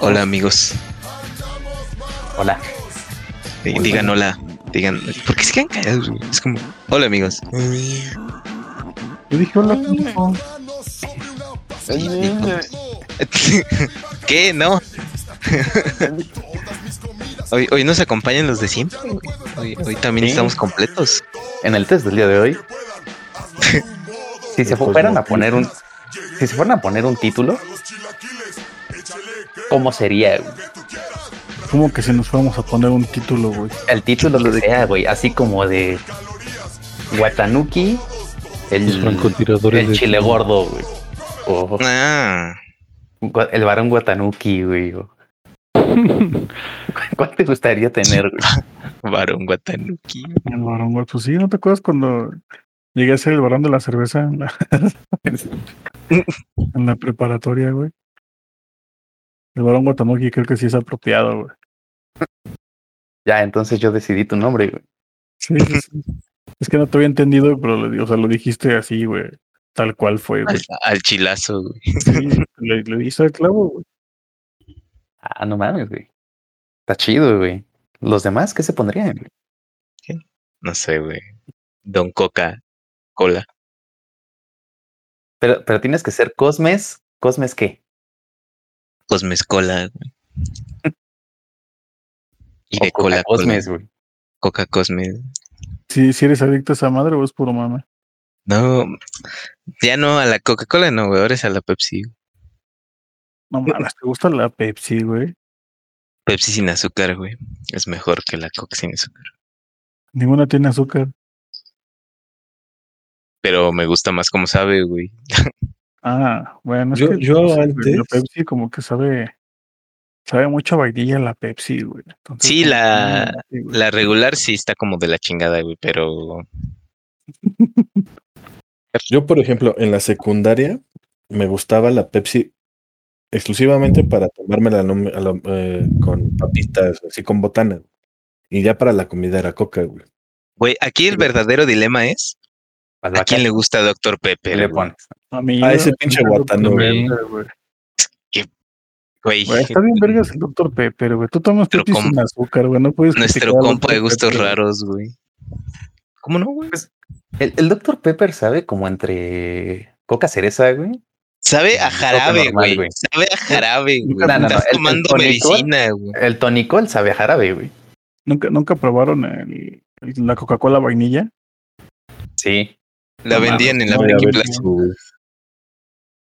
Hola amigos. Hola. Eh, digan hola. Digan. ¿Por qué se quedan callados? Es como. Hola amigos. Yo dije hola, pendejo. ¿Qué? No. Hoy, hoy nos acompañan los de siempre. Hoy, hoy también Sí. estamos completos. En el test del día de hoy, si se fueran a poner un, si se fueran a poner un título, ¿cómo sería? güey? ¿Cómo que si nos fuéramos a poner un título, güey? El título que sea, güey, así como de Watanuki, el, francotiradores el de chile gordo, güey. O Ah. el varón Watanuki, güey. ¿Cuál te gustaría tener, güey? Varón Guatanuki. El varón, güey. Pues sí, ¿no te acuerdas cuando llegué a ser el varón de la cerveza en la, en la preparatoria, güey? El varón Guatanuki creo que sí es apropiado, güey. Ya, entonces yo decidí tu nombre, güey. Sí, sí, sí. Es que no te había entendido, pero o sea, lo dijiste así, güey. Tal cual fue, güey. Al, al chilazo, güey. Sí, le, le hice el clavo, güey. Ah, no mames, güey. Está chido, güey. ¿Los demás qué se pondrían? güey? No sé, güey. Don Coca Cola. Pero, pero tienes que ser Cosmes. ¿Cosmes qué? Cosmes Cola, güey. Y de O cola, Cosmes, cola. güey. Coca Cosmes. Si, si eres adicto a esa madre o es puro mame. No, ya no a la Coca-Cola, no, güey. Ahora es a la Pepsi. No mames, ¿te gusta la Pepsi, güey? Pepsi sin azúcar, güey. Es mejor que la Coca sin azúcar. Ninguna tiene azúcar. Pero me gusta más como sabe, güey. Ah, bueno, es Yo- que yo no antes- la Pepsi como que sabe sabe mucho a vainilla la Pepsi, güey. Entonces, Sí, la- sí. La regular sí está como de la chingada, güey. Pero Yo, por ejemplo, en la secundaria me gustaba la Pepsi exclusivamente para tomármela no me- a lo- eh, con papitas, así con botana. Y ya para la comida era coca, güey. Güey, aquí el verdadero dilema es ¿a quién le gusta. ¿qué Pepper? le pones? A mí no ese pinche guatano, güey. Está bien vergas el Dr. Pepper, güey. Tú tomas Pepsi sin azúcar, güey. No puedes nuestro compa de gustos Pepper, raros, güey. ¿Cómo no, güey? El, el Dr. Pepper sabe como entre coca cereza, güey. Sabe a jarabe, güey. Sabe a jarabe, güey. No, no, no, Estás el- el tomando tonicol- medicina, güey. El tonicol sabe a jarabe, güey. ¿Nunca, ¿Nunca probaron el, el- la Coca-Cola vainilla? Sí. La No vendían en la No, y a Friki ver Plaza. su-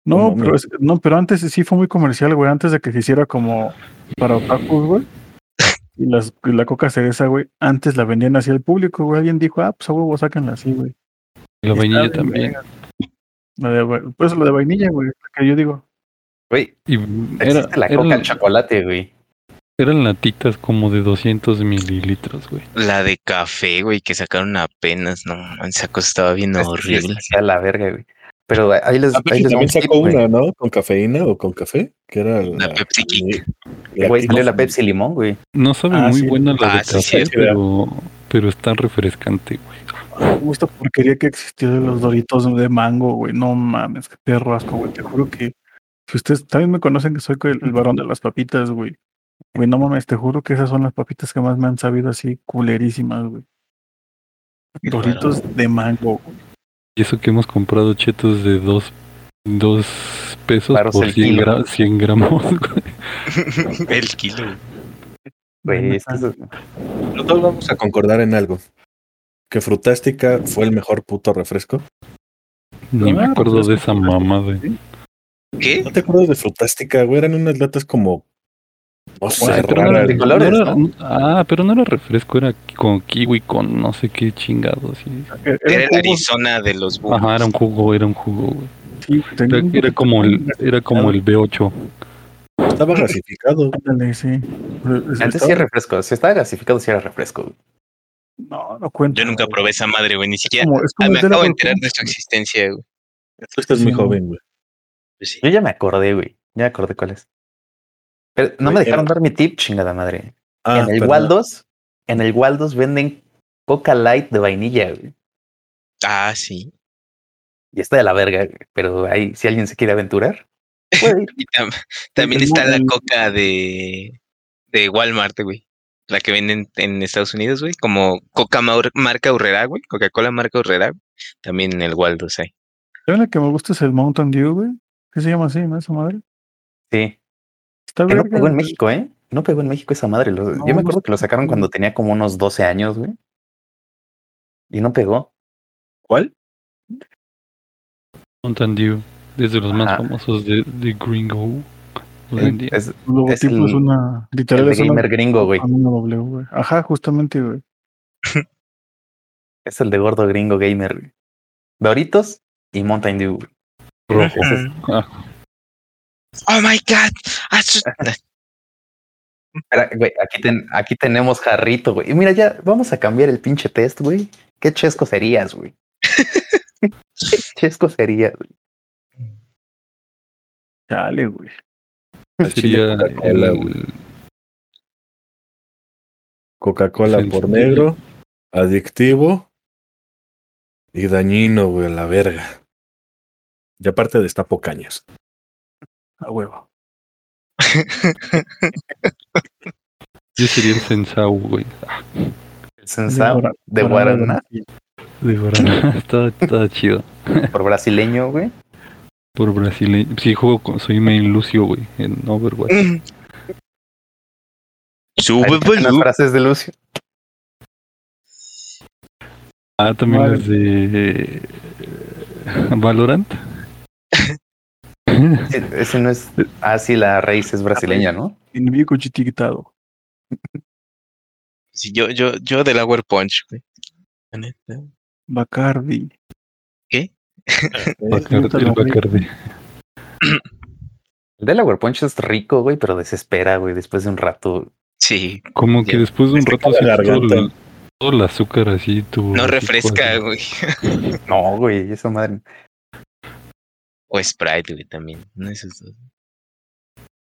No, No pero, es- no, pero antes sí fue muy comercial, güey. Antes de que se hiciera como para otakus, güey. Y, las, y la coca cereza, güey. Antes la vendían así al público, güey. Alguien dijo, ah, pues a huevo, sáquenla así, güey. La Y vainilla también. La de, pues lo de vainilla, güey. Que yo digo. Güey, Y era, la coca eran, al chocolate, güey. eran latitas como de 200 mililitros, güey. La de café, güey, que sacaron apenas. No, esa cosa estaba bien horrible. es- sea la verga, güey. Pero ahí les, Ah, ahí les también tip, sacó una, ¿no? Con cafeína o con café, que era La Pepsi Kick. la Güey, salió la Pepsi limón, güey. No sabe Ah, muy sí. buena la Ah, de sí, café, sí, pero, pero está refrescante, güey. Como esta porquería que existió de los doritos de mango, güey. No mames, qué perro asco, güey. Te juro que. Si ustedes también me conocen que soy el, el varón de las papitas, güey. Güey, no mames, te juro que esas son las papitas que más me han sabido así culerísimas, güey. Doritos de mango, güey. Y eso que hemos comprado chetos de dos, dos pesos por el 100, kilo. gra- 100 gramos, güey. El kilo. güey. Es que eso- todos vamos a concordar en algo. Que Frutástica fue el mejor puto refresco. Ni me acuerdo de es esa mamada. ¿Qué? ¿No te acuerdas de Frutástica, güey? Eran unas latas como... No sé, pero de colores, No era- ¿no? Ah, pero no era refresco, era con kiwi, con no sé qué chingados. Eran Era el Arizona de los búhos. Ajá, era un jugo, era un jugo, güey. sí, Era, como el, era como el B8. Estaba gasificado. Ándale, sí. Antes sí era refresco. Si estaba gasificado, sí era refresco. güey. No, no cuento. Yo nunca probé esa madre, güey. Ni siquiera. Como- Ah, me acabo de enterar de su existencia, güey. Tú estás muy joven, güey. Pues sí. Yo ya me acordé, güey. Ya me acordé cuál es. Pero no me Güey, dejaron dar mi tip, chingada madre. Ah, en el perdón. Waldos, en el Waldos venden Coca Light de vainilla, güey. Ah, sí. Y está de la verga, güey. Pero ahí, si alguien se quiere aventurar, Puede ir. Y tam- también está la coca de, de Walmart, güey. La que venden en Estados Unidos, güey. Como coca marca Urrera, güey. Coca-Cola marca Urrera. También en el Waldos hay. ¿Saben la que me gusta es el Mountain Dew, güey? ¿Qué se llama así, no? Esa madre. Sí. Está Que no pegó en. México, ¿eh? No pegó en México esa madre. lo- No, yo me acuerdo que lo está sacaron cuando tenía como unos 12 años, güey. Y no pegó. ¿Cuál? Mountain Dew, desde los más famosos de, de Gringo. Hoy en día. Es El logotipo es, el- una. el Literal es una. gamer gringo, güey. W. Ajá, justamente, güey. Es el de gordo gringo gamer. güey. Doritos y Mountain Dew. rojo. Oh my God. Su- Espera, güey, aquí, ten- aquí tenemos jarrito, güey. Y mira, ya vamos a cambiar el pinche test, güey. ¿Qué chesco serías, güey? ¿Qué chesco serías, güey? Chale, güey. Sería Coca-Cola, güey. Coca-Cola por negro, adictivo y dañino, güey, a la verga. Y aparte destapo cañas. A huevo. Yo sería el Sensau, güey. El Sensao Guara- de Guaraná. Guaraná de verdad. está, está chido. por brasileño, güey. Por brasileño. Sí, juego con, soy main Lucio, güey, en Overwatch. Sube, están las frases de Lucio. Ah, también Vale. las de eh, Valorant. Ese no es. Ah, sí, la raíz es brasileña, ¿no? Enemigo chiquitado. Sí, yo, yo, yo del Hour Punch, güey. Bacardi. ¿Qué? Bacardi, el Bacardi. El Delaware Punch es rico, güey, pero desespera, güey, después de un rato. Sí, Como que Ya. después de un rato sí, todo, todo el azúcar así tu no refresca, pues, güey. No, güey, esa madre. O Sprite, güey, también. No esos dos.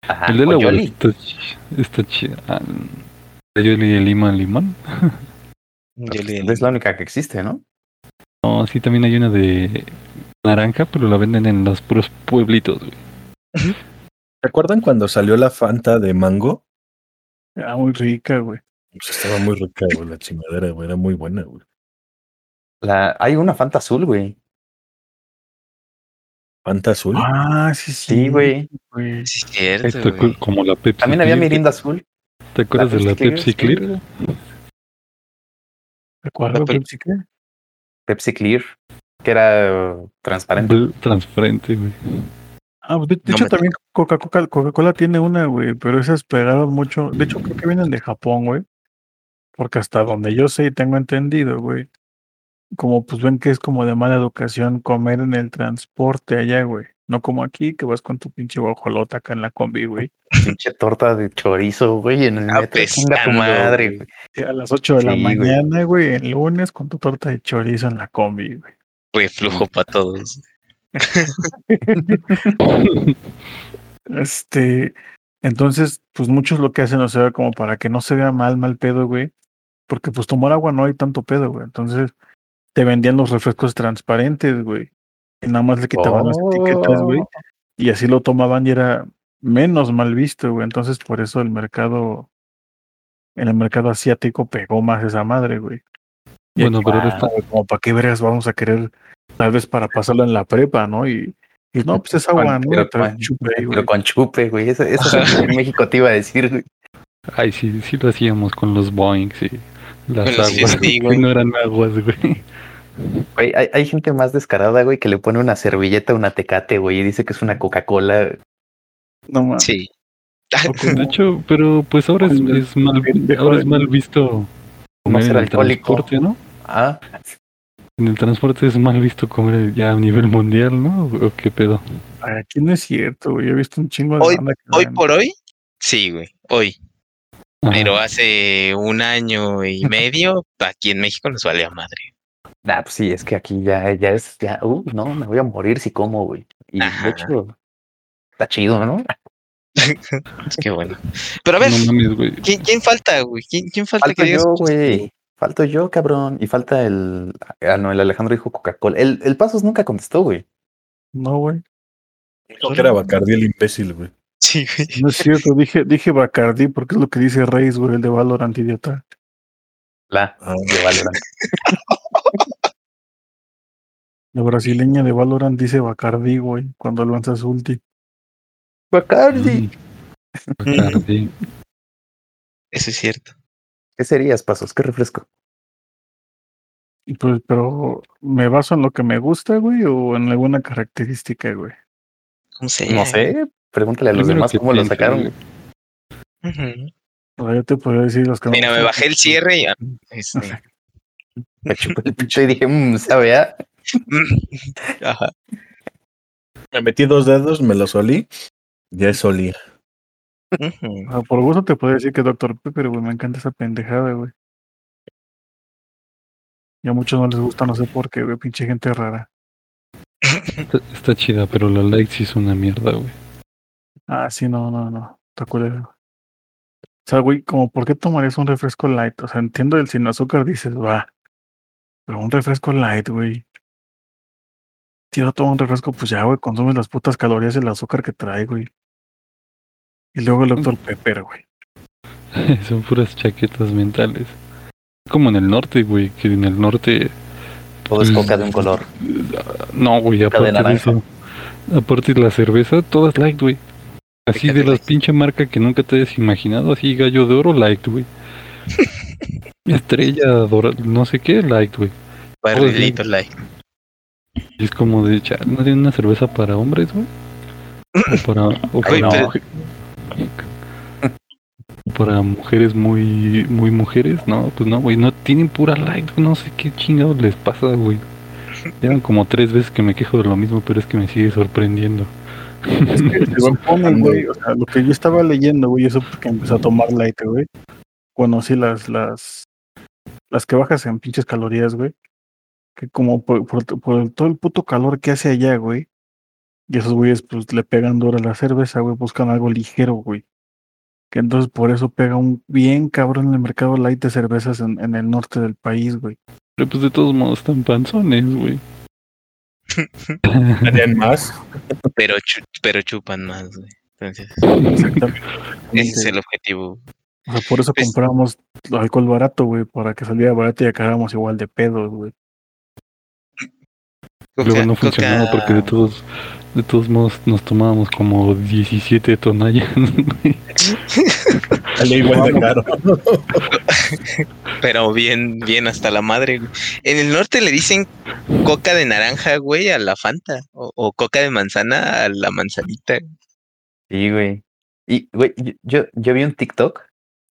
Ajá, El de la Yoli. está, ch- está chido. Ah, ¿El Yoli de limón Es la única que existe, ¿no? No, sí, también hay una de naranja, pero la venden en los puros pueblitos, güey. ¿Se acuerdan cuando salió la Fanta de mango? Ah, muy rica, güey. Pues estaba muy rica, güey, la chingadera, güey, era muy buena, güey. La, hay una Fanta azul, güey. Fanta azul. Ah, sí, sí. Sí, güey. Sí, es cierto, güey. cu- como la Pepsi. También había Clear. Mirinda azul. ¿Te acuerdas la de la Pepsi Pepsi Clear, Clear? ¿Recuerdo La pel- Pepsi qué? Pepsi Clear, que era uh, transparente. Bl- Transparente, güey. Ah, pues de, de No hecho me también Coca-Cola Coca-Cola tiene una, güey, pero esas pegaron mucho. De hecho, creo que vienen de Japón, güey. Porque hasta donde yo sé y tengo entendido, güey. Como pues ven que es como de mala educación comer en el transporte allá, güey. No como aquí, que vas con tu pinche guajolota acá en la combi, güey. Pinche torta de chorizo, güey, en el metro. Chinga tu Apestando, madre, güey. güey. A las 8 de la Sí, güey. mañana, güey, el lunes con tu torta de chorizo en la combi, güey. Reflujo para todos. Este, entonces, pues muchos lo que hacen, o sea, como para que no se vea mal, mal pedo, güey. Porque pues tomar agua no hay tanto pedo, güey. Entonces, te vendían los refrescos transparentes, güey. Y nada más le quitaban las etiquetas, güey. Oh. Y así lo tomaban y era menos mal visto, güey. Entonces, por eso el mercado, en el mercado asiático pegó más esa madre, güey. Y Bueno, aquí, pero ah, está- como para qué vergas vamos a querer, tal vez para pasarlo en la prepa, ¿no? Y, y no, pues es agua, ¿no? Pero con- chupe güey. Pero con chupe, güey. Eso, eso es lo que en México te iba a decir, güey. Ay, sí, sí lo hacíamos con los Boeings y las aguas. CST, que güey. no eran aguas, güey. Güey, hay, hay gente más descarada, güey, que le pone una servilleta a una tecate, güey, y dice que es una Coca-Cola. No mames. Sí. De hecho, pero pues ahora es, mal, ahora es mal visto comer ser en el alcohólico. transporte, ¿no? Ah, En el transporte es mal visto comer ya a nivel mundial, ¿no? ¿O qué pedo? Aquí no es cierto, güey. Yo he visto un chingo de Hoy- por hoy, sí, güey. Hoy. Ajá. Pero hace un año y medio, aquí en México nos vale a madre. Nah, pues sí, es que aquí ya, ya es, ya, uh, no, me voy a morir si como, güey. Y Ajá. de hecho, está chido, ¿no? Es que bueno. Pero a ver, No mames, güey. ¿quién, quién falta, güey? ¿Quién, quién falta Falto que yo, güey. Falto yo, cabrón. Y falta el. Ah, no, el Alejandro dijo Coca-Cola. El, el Pasos nunca contestó, güey. No, güey. Dijo que era Bacardi el imbécil, güey. Sí, güey. No es cierto, dije, dije Bacardi porque es lo que dice Reis, güey, el de Valorant, idiota. La Ah, de Valorant. La brasileña de Valorant dice Bacardi, güey, cuando lanza su ulti. Bacardi. Mm. Bacardi. Eso es cierto. ¿Qué serías, Pasos? ¿Qué refresco? Pues, pero, ¿me baso en lo que me gusta, güey, o en alguna característica, güey? ¿Cómo se No sé. Pregúntale a los demás cómo lo sacaron. O sea, yo te podría decir los que Mira, me bajé el cierre y ya. Este, Me chupé el pito y dije, mmm, sabe a. Ajá. Me metí dos dedos, me los olí. Ya es olía. Sea, por gusto te podría decir que Dr. Pepper, güey, me encanta esa pendejada, güey. Y a muchos no les gusta, no sé por qué, güey, pinche gente rara. Está, está chida, pero la light sí es una mierda, güey. Ah, sí, no, no, no. Está culero. O sea, güey, como, ¿por qué tomarías un refresco light? O sea, entiendo el sin azúcar, dices, va. Pero un refresco light, güey. Quiero tomar un refresco, pues ya, güey, consumes las putas calorías del azúcar que trae, güey. Y luego el Dr. Pepper, güey. Son puras chaquetas mentales. Como en el norte, güey, que en el norte Todo es coca de un color. No, güey, de aparte de, naranja. eso. Aparte de la cerveza, todas light, güey. Así de la light. pinche marca que nunca te hayas imaginado, así gallo de oro, light, güey. Estrella dorada, no sé qué, light, güey. Barrilito light. Y es como de, "Cha, ¿no tiene una cerveza para hombres, güey? O para, o para, pero- o para mujeres muy, muy mujeres, no, pues no, güey, no tienen pura light, güey, no sé qué chingados les pasa, güey. Llevan como tres veces que me quejo de lo mismo, pero es que me sigue sorprendiendo. Es que se ponen, güey. O sea, lo que yo estaba leyendo, güey, eso porque empecé a tomar light, güey. Conocí las, las, las que bajas en pinches calorías, güey. Que como por, por, por el- todo el puto calor que hace allá, güey. Y esos güeyes, pues, le pegan duro a la cerveza, güey. Buscan algo ligero, güey. Que entonces por eso pega un bien cabrón en el mercado light de cervezas en, en el norte del país, güey. Pero pues de todos modos están panzones, güey. ¿Harían más? Pero, chu- pero chupan más, güey. Entonces, Exactamente. ese es el objetivo. O sea, por eso Pues- compramos alcohol barato, güey, para que saliera barato y acabáramos igual de pedos, güey. Luego Coca- no funcionaba coca- porque de todos, de todos modos nos tomábamos como 17 tonallas. Salía igual de caro. Pero bien, bien hasta la madre, güey. En el norte le dicen coca de naranja, güey, a la Fanta. O, o coca de manzana a la manzanita. Sí, güey. Y, güey, yo- yo, yo vi un TikTok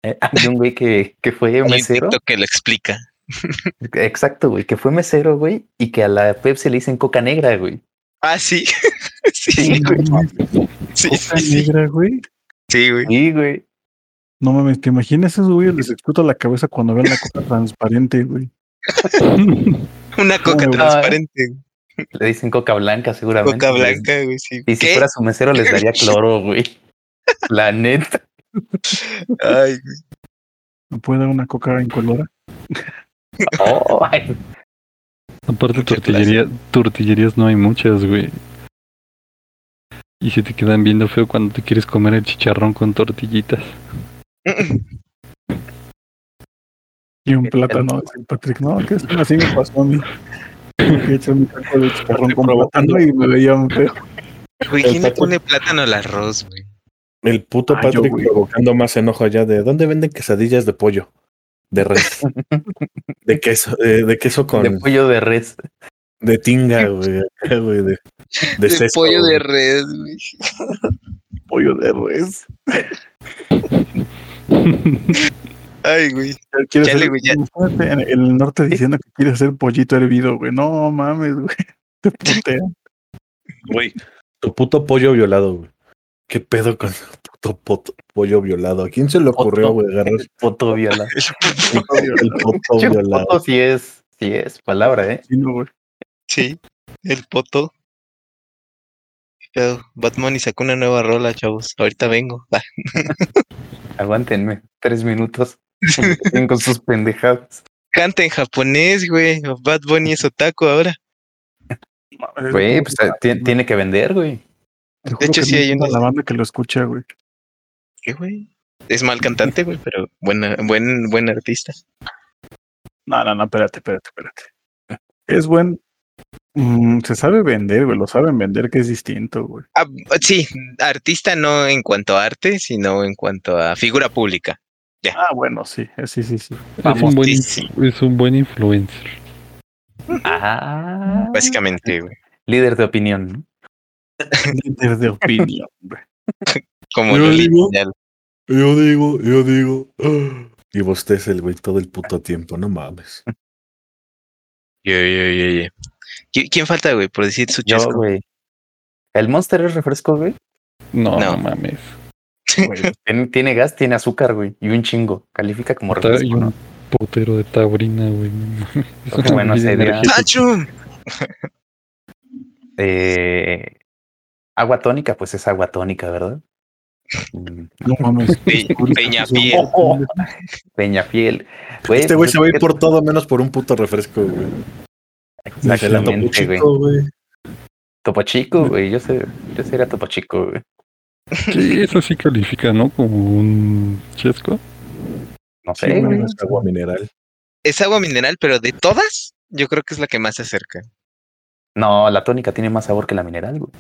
eh, de un güey que, que fue Hay un mesero. TikTok que lo explica. Exacto, güey, que fue mesero, güey, y que a la Pepsi le dicen coca negra, güey. Ah, sí. sí, Sí, güey. Sí, Coca sí, sí. negra, güey. Sí, güey. Sí, güey. No mames, ¿te imaginas esos güeyes? Les explota la cabeza cuando ven la coca transparente, güey. Una coca No, transparente. Le dicen coca blanca, seguramente. Coca güey. blanca, güey, sí. Y si ¿Qué? fuera su mesero, les daría cloro, güey. La neta. Ay, güey. ¿Me puede dar una coca incolora? Oh, ay. Aparte tortillería, tortillerías no hay muchas, güey. Y se te quedan viendo feo cuando te quieres comer el chicharrón con tortillitas. Y un plátano, el Patrick. No, que es así me pasó a mí. Mi taco de chicharrón con plátano y me veía feo. Güey, ¿quién le pone plátano al arroz, güey? El puto Ah, yo, Patrick provocando más enojo allá de ¿dónde venden quesadillas de pollo? De res. de queso, de queso con De de, pollo de res. tinga, güey. de, de, pollo güey. de red, güey. Pollo de res. Ay, güey. Chale, hacer- güey, ya. imagínate en el norte diciendo que quiere hacer pollito hervido, güey. No mames, güey. Te putean. Güey, tu puto pollo violado, güey. ¿Qué pedo con puto poto- pollo violado? ¿A quién se le ocurrió, Poto. güey, agarrar Poto viola. el poto violado? poto sí es, sí es palabra, ¿eh? Sí, no, güey. Sí, el poto. Pero Batman y sacó una nueva rola, chavos. Ahorita vengo. Aguántenme. Tres minutos. Con sus pendejadas. Canta en japonés, güey. Bad Bunny es otaku ahora. Güey, es pues eh, ti- tiene que vender, güey. Juro hecho, sí hay la banda que lo escucha, güey. ¿Qué, güey? Es mal cantante, güey, pero buena, buen, buen artista. No, no, no, espérate, espérate, espérate. Es buen. mm, se sabe vender, güey. Lo saben vender, que es distinto, güey. Ah, sí, artista no en cuanto a arte, sino en cuanto a figura pública. Ah, bueno, sí, eh, sí, sí, sí. Es un, buen, Famosísimo. es un buen influencer. Ah, Básicamente, güey. líder de opinión. ¿no? Líder de opinión. Como Yo digo-. Yo digo, yo digo. "Ah". Y vos te el güey todo el puto tiempo, no mames. Yo, yo, yo, yo. ¿Qui- ¿Quién falta, güey, por decir su Yo, chesco? güey. ¿El Monster es refresco, güey? No, No. no, mames. Güey, tiene, tiene gas, tiene azúcar, güey. Y un chingo. Califica como Ta- y refresco, un ¿no? potero de taurina, güey. no mames. Es. Eh, agua tónica, pues es agua tónica, ¿verdad? Mm, No mames. Pe- Peñafiel. Peñafiel. Güey, Este güey pues se va a ir por todo menos por un puto refresco, güey. Exactamente, güey. chico, güey. Topo Chico, güey. Yo, sé, yo sería Topo Chico, güey. Sí, eso sí califica, ¿no? Como un chesco. No sé, güey. Es agua mineral. Es agua mineral, pero de todas, yo creo que es la que más se acerca. No, la tónica tiene más sabor que la mineral, güey.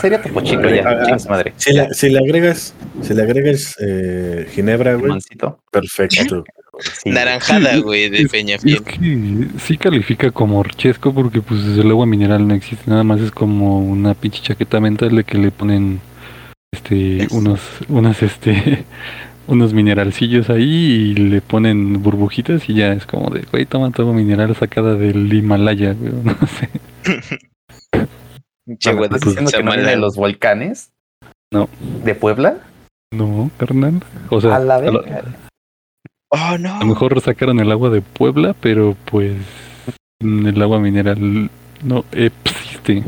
Sería Topo Chico Ah, ya. ah, su madre. Si le, si le agregas, si le agregas eh, ginebra, güey, perfecto. Sí, Naranjada, Sí, güey, de Es, Peñafiel. es que sí califica como chesco porque pues el agua mineral no existe, nada más es como una pinche chaqueta mental de que le ponen este Es- unos unas este unos mineralcillos ahí y le ponen burbujitas y ya es como de, güey, toma agua mineral sacada del Himalaya, güey, no sé. Pinche ¿Me agua de estás diciendo que no viene de los volcanes? No. ¿De Puebla? No, carnal. O sea, A la verga. Oh, no. a lo mejor sacaron el agua de Puebla, pero pues el agua mineral no existe.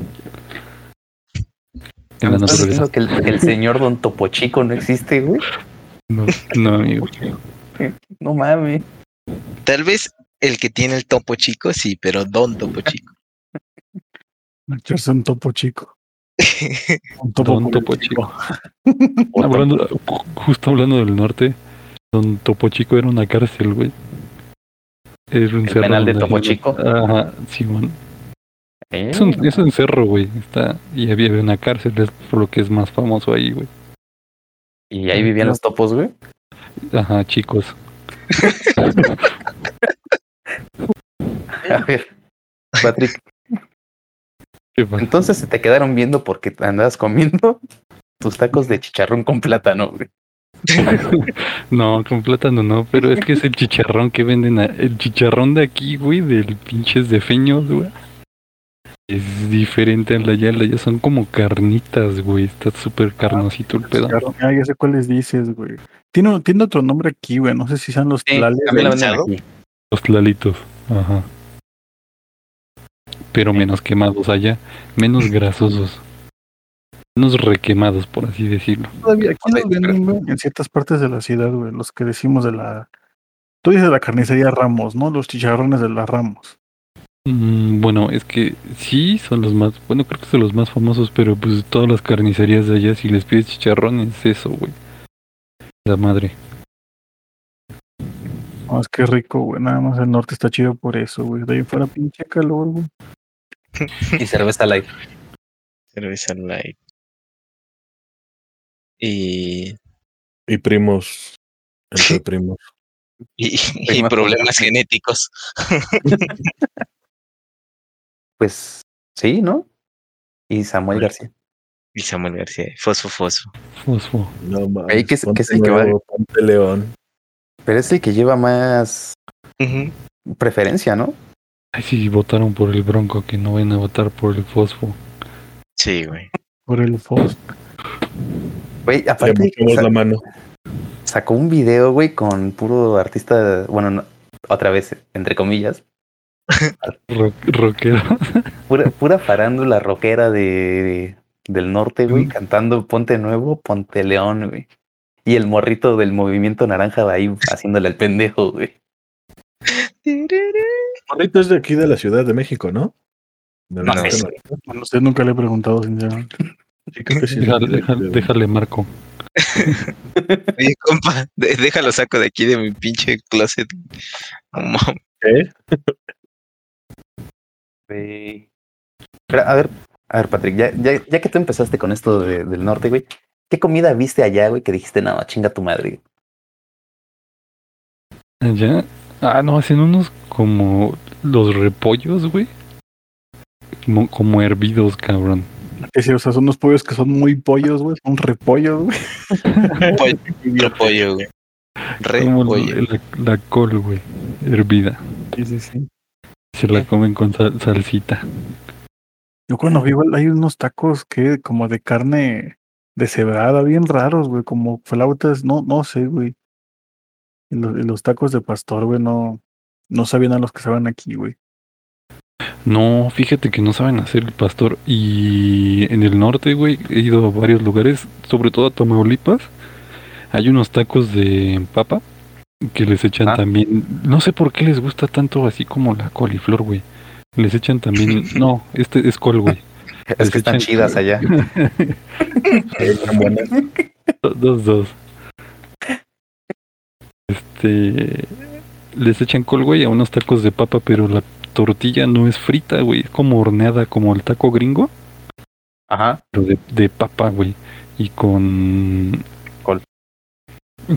En ¿Me la estás naturaleza. diciendo que el, que el señor Don Topo Chico no existe, güey? No, no, amigo. No mames. Tal vez el que tiene el topo chico, sí, pero don topo chico. Echarse un topo chico. Un topo, Don Topo Chico. Hablando, ju- justo hablando del norte, Don Topo Chico era una cárcel, güey. Era un ¿El penal de Topo Chico? Ajá, Simón. Eh, Es un, es un cerro, güey. Está, y había una cárcel, es por lo que es más famoso ahí, güey. Y ahí vivían los topos, güey. Ajá, chicos. A ver, Patrick. Entonces se te quedaron viendo porque andabas comiendo tus tacos de chicharrón con plátano, güey. No, con plátano no, pero es que es el chicharrón que venden, a- el chicharrón de aquí, güey, del pinches de feños, güey. Es diferente al de allá, allá son como carnitas, güey, está súper carnosito el pedo. Ah, ya sé cuáles dices, güey. Tiene, tiene otro nombre aquí, güey. No sé si sean los Sí. Los tlalitos, ajá. Pero menos quemados allá, menos grasosos. Menos requemados, por así decirlo. Todavía aquí los venden, güey, en ciertas partes de la ciudad, güey. Los que decimos de la. Tú dices la carnicería Ramos, ¿no? Los chicharrones de las Ramos. Mm, bueno, es que sí son los más, bueno, creo que son los más famosos, pero pues todas las carnicerías de allá, si les pides chicharrón, es eso, güey. La madre. No, es que rico, güey. Nada más el norte está chido por eso, güey. De ahí fuera pinche calor, güey. Y cerveza light. Cerveza light. Y, Y primos. Entre primos. y, y problemas genéticos. Pues sí, ¿no? Y Samuel García. Y Samuel García, fosfo, fosfo. Fosfo. No mames. Ey, ¿qué es- qué ponte es el que va? ponte león. Pero es el que lleva más preferencia, ¿no? Ay, sí, votaron por el Bronco, que no vayan a votar por el Fosfo. Sí, güey. Por el FOS. Güey, aparte la mano. sacó un video, güey, con puro artista, bueno, no, otra vez, entre comillas, Ro- rockero. pura, pura farándula rockera de, del norte, güey, Mm. cantando Ponte Nuevo, Ponte León, güey. Y el morrito del movimiento naranja va ahí haciéndole al pendejo, güey. Morrito es de aquí de la Ciudad de México, ¿no? ¿Me No lo sé. Bueno, usted nunca le he preguntado, sinceramente. Sí, creo que sí. Déjale, déjale, déjale marco. Oye, compa, de- déjalo saco de aquí de mi pinche closet. No. Güey. Pero, a ver, a ver, Patrick, ya, ya, ya que tú empezaste con esto de- del norte, güey, ¿qué comida viste allá, güey, que dijiste, no, chinga tu madre? Allá. Ah, no, hacen unos como los repollos, güey. Como, como hervidos, cabrón. Que sí, o sea, son unos pollos que son muy pollos, güey. Son repollos, güey. Pollo, repollo, güey. Como Repollo. la, la col, güey. Hervida. Sí, sí, sí. Se la comen con sal- salsita. Yo cuando vi, igual hay unos tacos que como de carne deshebrada, bien raros, güey, como flautas, no, no sé, güey. Y los, tacos de pastor, güey, no, no sabían a los que saben aquí, güey. No, fíjate que no saben hacer el pastor. Y en el norte, güey, he ido a varios lugares, sobre todo a Tamaulipas. Hay unos tacos de papa que les echan Ah. también. No sé por qué les gusta tanto así como la coliflor, güey. Les echan también. No, este es col, güey. Es Les que están echan- chidas allá. Están buenas. Dos, dos. Este. Les echan col, güey, a unos tacos de papa, pero la tortilla no es frita, güey. Es como horneada, como el taco gringo, Ajá. pero de, de papa, güey. Y con. Col.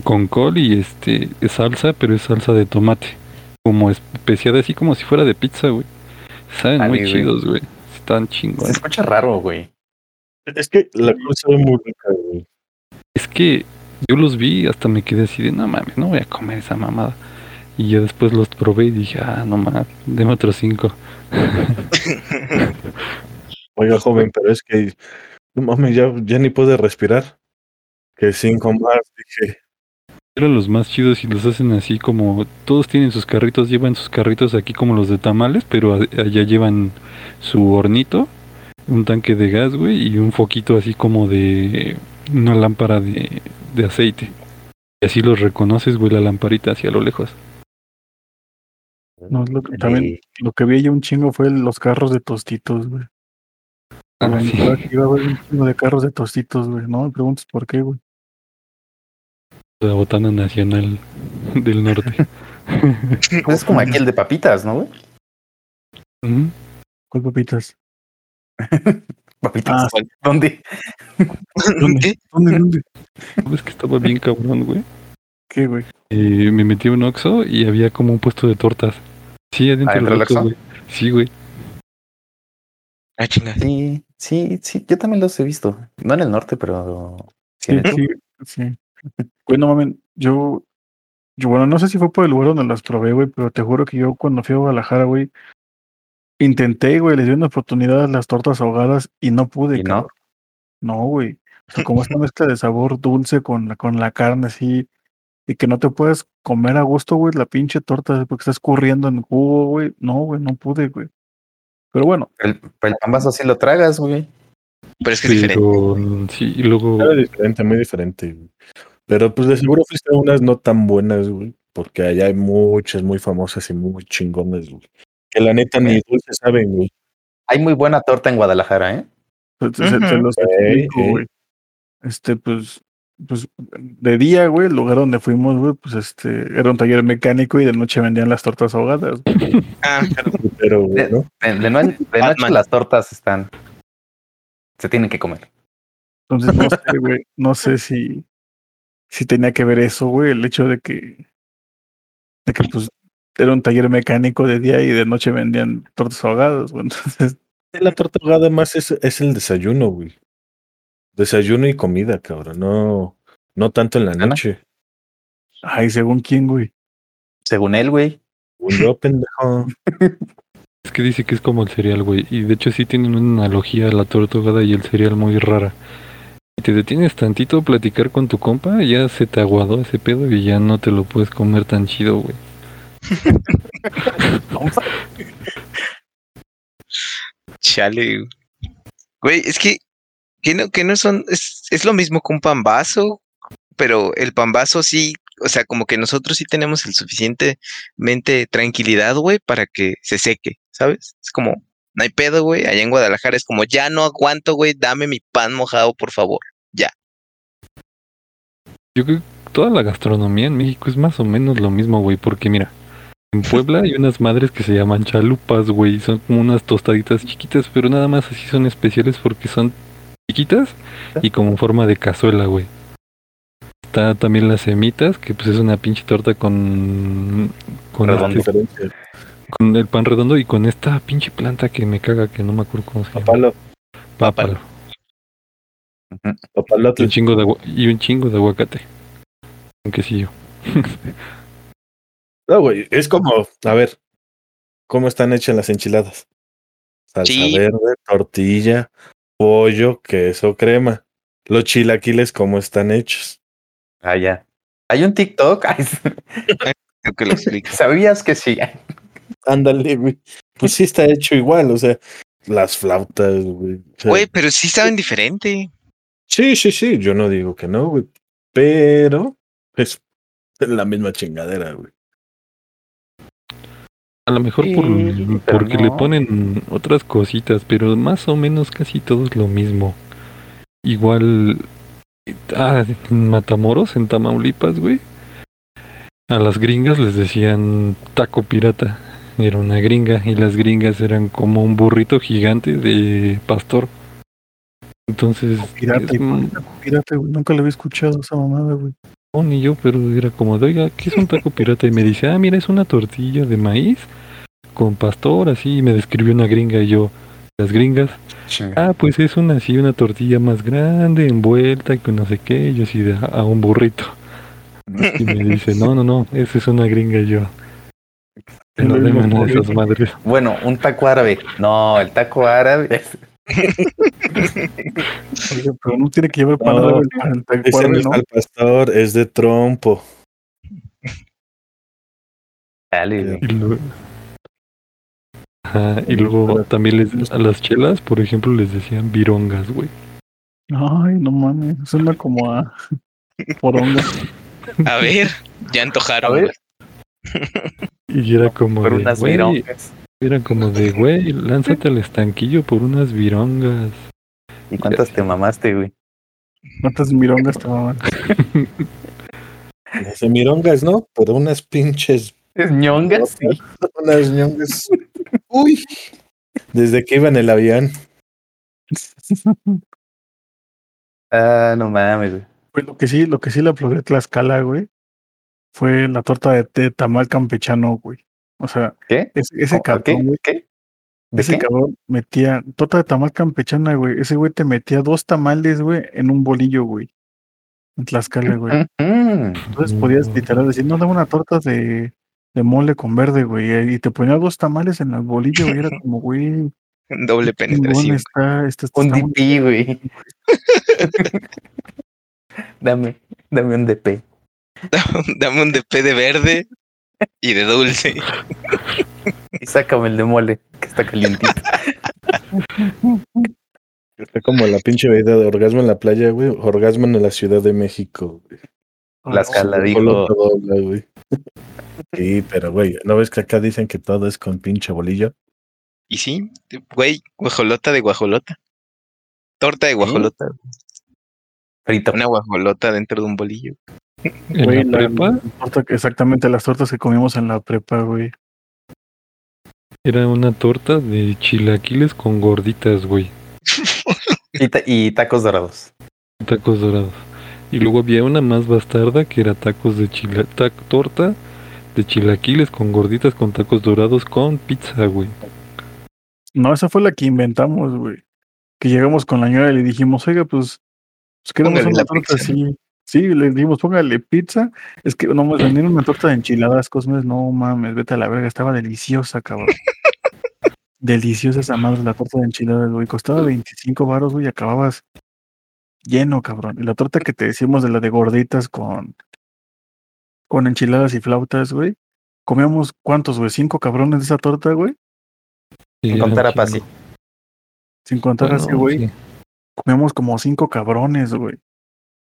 Con col y este. Es salsa, pero es salsa de tomate. Como especiada, así como si fuera de pizza, güey. Saben Ay, muy güey. chidos, güey. Están Se chingones. escucha raro, güey. Es que la cosa sabe muy rica, güey. Es que yo los vi y hasta me quedé así de, no mames, no voy a comer esa mamada. Y yo después los probé y dije, ah, no mames, deme otros cinco. Oiga, joven, pero es que no mames, ya, ya ni puede respirar. Que cinco más, dije. Eran los más chidos y los hacen así como, todos tienen sus carritos, llevan sus carritos aquí como los de tamales, pero allá llevan su hornito, un tanque de gas, güey, y un foquito así como de una lámpara de, de aceite. Y así los reconoces, güey, la lamparita hacia lo lejos. No, lo que- también lo que vi yo un chingo fue los carros de tostitos, güey. Ah, Iba- sí. iba- a haber un chingo de carros de tostitos, güey. No me preguntes por qué, güey. La botana nacional del norte. Pues es como aquí el de papitas, ¿no, güey? ¿Cuál papitas? Papitas. Ah, ¿Dónde? ¿Dónde? ¿Qué? ¿Dónde, dónde? ¿Sabes que estaba bien cabrón, güey? ¿Qué, güey? Eh, me metí a un Oxxo y había como un puesto de tortas. Sí, adentro ¿Adentro del Oxxo? güey. Sí, güey. Ah, chinga. Sí, sí, sí, yo también los he visto. No en el norte, pero sí en Sí, el sur. sí, sí. Güey, no mames, yo, yo, bueno, no sé si fue por el lugar donde las probé, güey, pero te juro que yo cuando fui a Guadalajara, güey, intenté, güey, les di una oportunidad a las tortas ahogadas y no pude, ¿Y no? No, güey. O sea, como esta mezcla de sabor dulce con la, con la carne así, y que no te puedes comer a gusto, güey, la pinche torta porque está escurriendo en jugo, güey. No, güey, no pude, güey. Pero bueno, El, el pambazo sí lo tragas, güey. Pero es que es diferente. Sí, y luego Era diferente, muy diferente. güey. Pero pues de seguro fuiste a unas no tan buenas, güey. Porque allá hay muchas muy famosas y muy chingonas, güey. Que la neta ni dulce saben, güey. Hay muy buena torta en Guadalajara, ¿eh? se- se, Ujú. los Ey, explico, ey. güey. Este, pues, pues, de día, güey, el lugar donde fuimos, güey, pues este, era un taller mecánico y de noche vendían las tortas ahogadas. güey. Ah, claro. Pero, güey, ¿no? De, de no- de noche las tortas están. Se tienen que comer. Entonces, no sé, güey, no sé si, si tenía que ver eso, güey, el hecho de que, de que, pues, era un taller mecánico de día y de noche vendían tortas ahogadas, güey. Entonces, La torta ahogada más es, es el desayuno, güey. Desayuno y comida, cabrón. No, no tanto en la noche. ay, según quién, güey. Según él, güey. Un yo, pendejo. es que dice que es como el cereal, güey. Y de hecho sí tienen una analogía la torta ahogada y el cereal muy rara. Si te detienes tantito a platicar con tu compa, ya se te aguadó ese pedo y ya no te lo puedes comer tan chido, güey. Chale. güey. Es que, que no, que no son, es, es lo mismo que un pambazo, pero el pambazo sí, o sea, como que nosotros sí tenemos el suficientemente tranquilidad, güey, para que se seque, ¿sabes? Es como No hay pedo, güey. Allá en Guadalajara es como, ya no aguanto, güey, dame mi pan mojado, por favor. Yo creo que toda la gastronomía en México es más o menos lo mismo, güey, porque mira, en Puebla hay unas madres que se llaman chalupas, güey, son como unas tostaditas chiquitas, pero nada más así son especiales porque son chiquitas y como en forma de cazuela, güey. Está también las semitas, que pues es una pinche torta con con, este- con el pan redondo y con esta pinche planta que me caga, que no me acuerdo cómo se llama. Papalo, Pápalo. Ujú. Y un chingo de, y un chingo de aguacate. Un quesillo. No, güey, es como, a ver, ¿cómo están hechas las enchiladas? Salsa Sí. verde, tortilla, pollo, queso, crema. Los chilaquiles, ¿cómo están hechos? Ah, ya. Hay un TikTok. Ay, Creo que lo explico. ¿Sabías que sí? Ándale, güey. Pues sí está hecho igual, o sea, las flautas, güey. o sea, Güey, pero sí saben diferente. Sí, sí, sí, yo no digo que no, güey. Pero es la misma chingadera, güey. A lo mejor por, Sí, pero porque le ponen otras cositas, pero más o menos casi todo es lo mismo. Igual, ah, en Matamoros, en Tamaulipas, güey. A las gringas les decían taco pirata. Era una gringa y las gringas eran como un burrito gigante de pastor. Entonces, Pirata, es pirata, güey. Nunca le había escuchado esa mamada, güey. No, ni yo, pero era como, oiga, ¿qué es un taco pirata? Y me dice, ah, mira, es una tortilla de maíz con pastor, así, y me describió una gringa y yo, las gringas, ah, pues es una así, una tortilla más grande, envuelta, y con no sé qué, y yo así, de, a un burrito. Y me dice, no, no, no, esa es una gringa y yo. Que no Lo esas madres. Bueno, un taco árabe. No, el taco árabe. Oye, pero no tiene que llevar No, para el taco Ese no árabe, es ¿no? al pastor, es de trompo. Dale. Y luego, Ajá, y luego también les, a las chelas, por ejemplo, les decían virongas, güey. Ay, no mames. Suena como a poronga. A ver, ya antojaron. A ver. güey. Y era como Por de, unas güey, virongas. Era como de, güey, lánzate al estanquillo por unas virongas. ¿Y cuántas te mamaste, güey? ¿Cuántas mirongas te maman? Dice mirongas, ¿no? Pero unas pinches, ¿Es ñongas? Sí. unas ñongas. Uy. Desde que iba en el avión. Ah, no mames, güey. Pues lo que sí, lo que sí le aplaudí a Tlaxcala, güey, fue la torta de, de tamal campechano, güey. O sea, ¿Qué? ese, cabrón, güey, ¿Qué? ¿De ese qué? cabrón metía torta de tamal campechana, güey. Ese güey te metía dos tamales, güey, en un bolillo, güey. En Tlaxcala, güey. Entonces podías literal decir, no, dame una torta de, de mole con verde, güey. Y te ponía dos tamales en el bolillo, güey. Era como, güey, Doble penetración. está, está, está Un está muy- DP, güey. dame, dame un DP. Dame un DP de verde y de dulce. Y sácame el de mole, que está calientito. Está como la pinche vida de orgasmo en la playa, güey. Orgasmo en la Ciudad de México. güey. Tlaxcala Solo dijo. Sí, pero güey, ¿no ves que acá dicen que todo es con pinche bolillo? Y sí, güey, guajolota de guajolota. Torta de guajolota. frito. Una guajolota dentro de un bolillo. En Güey, la prepa exactamente las tortas que comíamos en la prepa, güey. era una torta de chilaquiles con gorditas, güey. Y, ta- y tacos dorados. Tacos dorados. Y luego había una más bastarda que era tacos de chila, tac- torta de chilaquiles con gorditas con tacos dorados con pizza, güey. No, esa fue la que inventamos, güey. Que llegamos con la ñora y le dijimos, oiga, pues, pues queremos una torta así. Sí, le dijimos, póngale pizza. Es que no me vendieron una torta de enchiladas, Cosmes. No mames, vete a la verga. Estaba deliciosa, cabrón. deliciosa esa madre, la torta de enchiladas, güey. Costaba 25 baros, güey, y acababas lleno, cabrón. Y la torta que te decimos de la de gorditas con, con enchiladas y flautas, güey. Comíamos, ¿cuántos, güey? ¿Cinco cabrones de esa torta, güey? Sí, Sin contar a Pasi. Sin contar Bueno, así, güey. sí. comíamos como cinco cabrones, güey.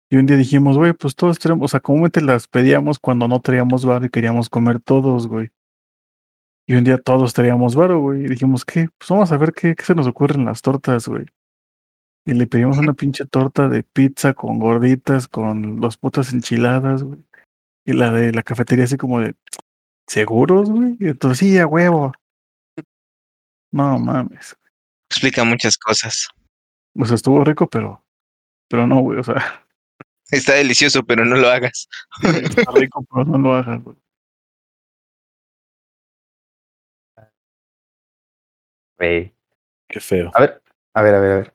Y un día dijimos, güey, pues todos tenemos, o sea, ¿cómo te las pedíamos cuando no traíamos bar y queríamos comer todos, güey? Y un día todos traíamos varo, güey. Y dijimos, ¿qué? Pues vamos a ver qué, qué se nos ocurren las tortas, güey. Y le pedimos una pinche torta de pizza con gorditas, con dos putas enchiladas, güey. Y la de la cafetería así como de, ¿seguros, güey? Y entonces, sí, a huevo. No mames. Explica muchas cosas. O sea, estuvo rico, pero, pero no, güey. O sea, Está delicioso, pero no lo hagas. está rico, pero no lo hagas, güey. Qué feo. A ver, a ver, a ver, a ver.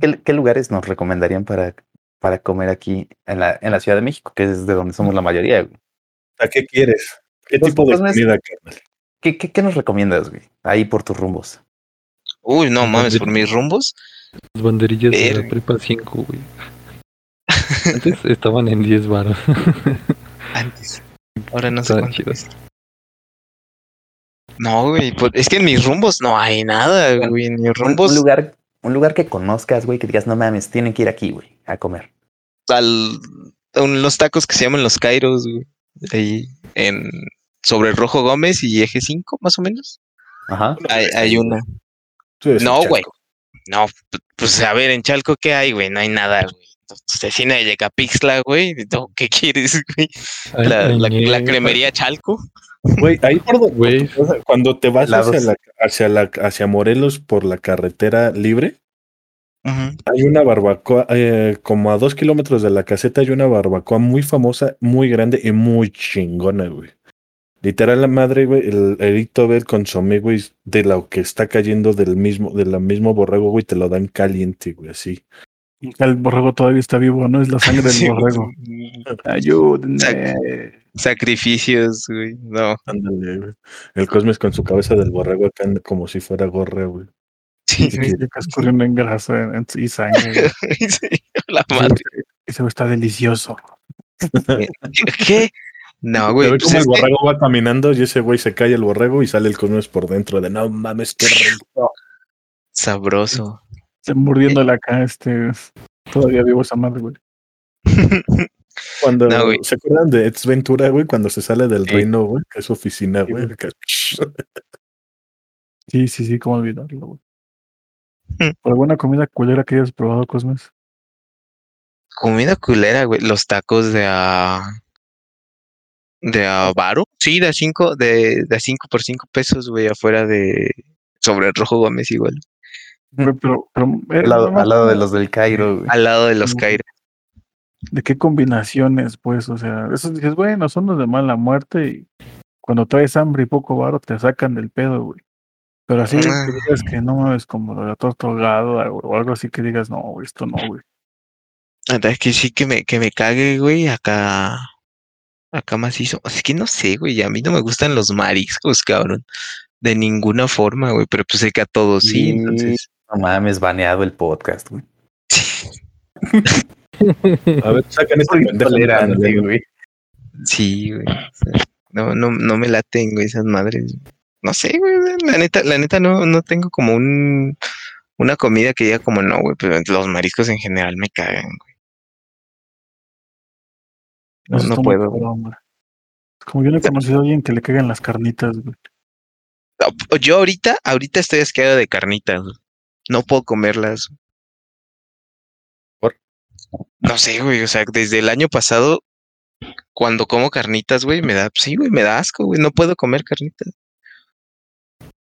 ¿Qué, qué lugares nos recomendarían para, para comer aquí en la, en la Ciudad de México, que es de donde somos la mayoría, güey? ¿A qué quieres? ¿Qué tipo de comida, carnal? ¿Qué, qué, qué nos recomiendas, güey? Ahí por tus rumbos. Uy, no mames, por mis rumbos. Las banderillas de la prepa 5, güey. Antes estaban en 10 baros. Antes. Ahora no sé Estaban cuánto chidas. cuesta. No, güey, pues, es que en mis rumbos no hay nada, güey. En mis Un, rumbos un lugar, un lugar que conozcas, güey, que digas, no mames, tienen que ir aquí, güey, a comer. al, a un- los tacos que se llaman los Kairos, güey. Ahí en sobre el Rojo Gómez y Eje 5, más o menos. Ajá. Hay, hay una. No, güey. No, pues a ver, en Chalco, ¿qué hay, güey? No hay nada, güey. Cecina de Yecapixtla, güey. No, ¿Qué quieres, güey? La, la, cremería Chalco. Güey, ahí por donde, cuando te vas Lados. hacia, la, hacia, la, hacia Morelos por la carretera libre, Hay una barbacoa, eh, como a dos kilómetros de la caseta hay una barbacoa muy famosa, muy grande y muy chingona, güey. Literal la madre, güey, el erito ver consomé, güey, de lo que está cayendo del mismo, de la mismo borrego, güey, te lo dan caliente, güey, así. El borrego todavía está vivo, ¿no? Es la sangre del Sí, borrego. Ayúdenme. Sacrificios, güey. No. Ándale, güey. El Cosmes con su cabeza del borrego acá como si fuera gorra, güey. Sí. Y escurriendo en grasa y sangre. Sí, la madre. Ese güey está delicioso. ¿Qué? No, güey. pues como el que- borrego va caminando y ese güey se cae el borrego y sale el Cosmes por dentro de no mames, qué rico. Sabroso. Está mordiéndole acá, este. Todavía vivo esa madre, güey. Cuando No, güey. se acuerdan de Ex Ventura, güey, cuando se sale del Sí. reino, güey, que es oficina, güey. Sí, sí, sí, cómo olvidarlo, güey. Hmm. ¿Por alguna comida culera que hayas probado, Cosmes? Comida culera, güey. Los tacos de a. De a Varo. Sí, de a cinco, de, de a cinco por cinco pesos, güey, afuera de. Sobre el Rojo Gómez, igual. Güey, Pero, pero, eh, Al lado, nomás al lado de los del Cairo, güey. Al lado de los Mm. Cairo. ¿De qué combinaciones, pues? O sea, esos dices, bueno, son los de mala muerte y cuando traes hambre y poco varo te sacan del pedo, güey. Pero así que Ah. digas que no mames como lo de ahogada o algo así que digas, no, güey, esto no, güey. Es que sí que me, que me cague, güey, acá. Acá macizo. Es que no sé, güey. A mí no me gustan los mariscos, cabrón. De ninguna forma, güey. Pero pues sé que a todos sí, Sí. entonces. No mames, baneado el podcast, güey. A ver, sacan. Tolerante, Ándale, güey. Sí, güey. o sea, No, no, no me laten, güey, esas madres. No sé, güey. La neta, la neta no, no tengo como un una comida que diga como no, güey, pero los mariscos en general me cagan, güey. No, puedo. cabrón. Como yo no he conocido a alguien que le caigan las carnitas, güey. No, Yo ahorita, ahorita estoy asqueado de carnitas. güey. No puedo comerlas. ¿Por? No sé, güey. O sea, desde el año pasado, cuando como carnitas, güey, me da, sí, güey, me da asco, güey. No puedo comer carnitas.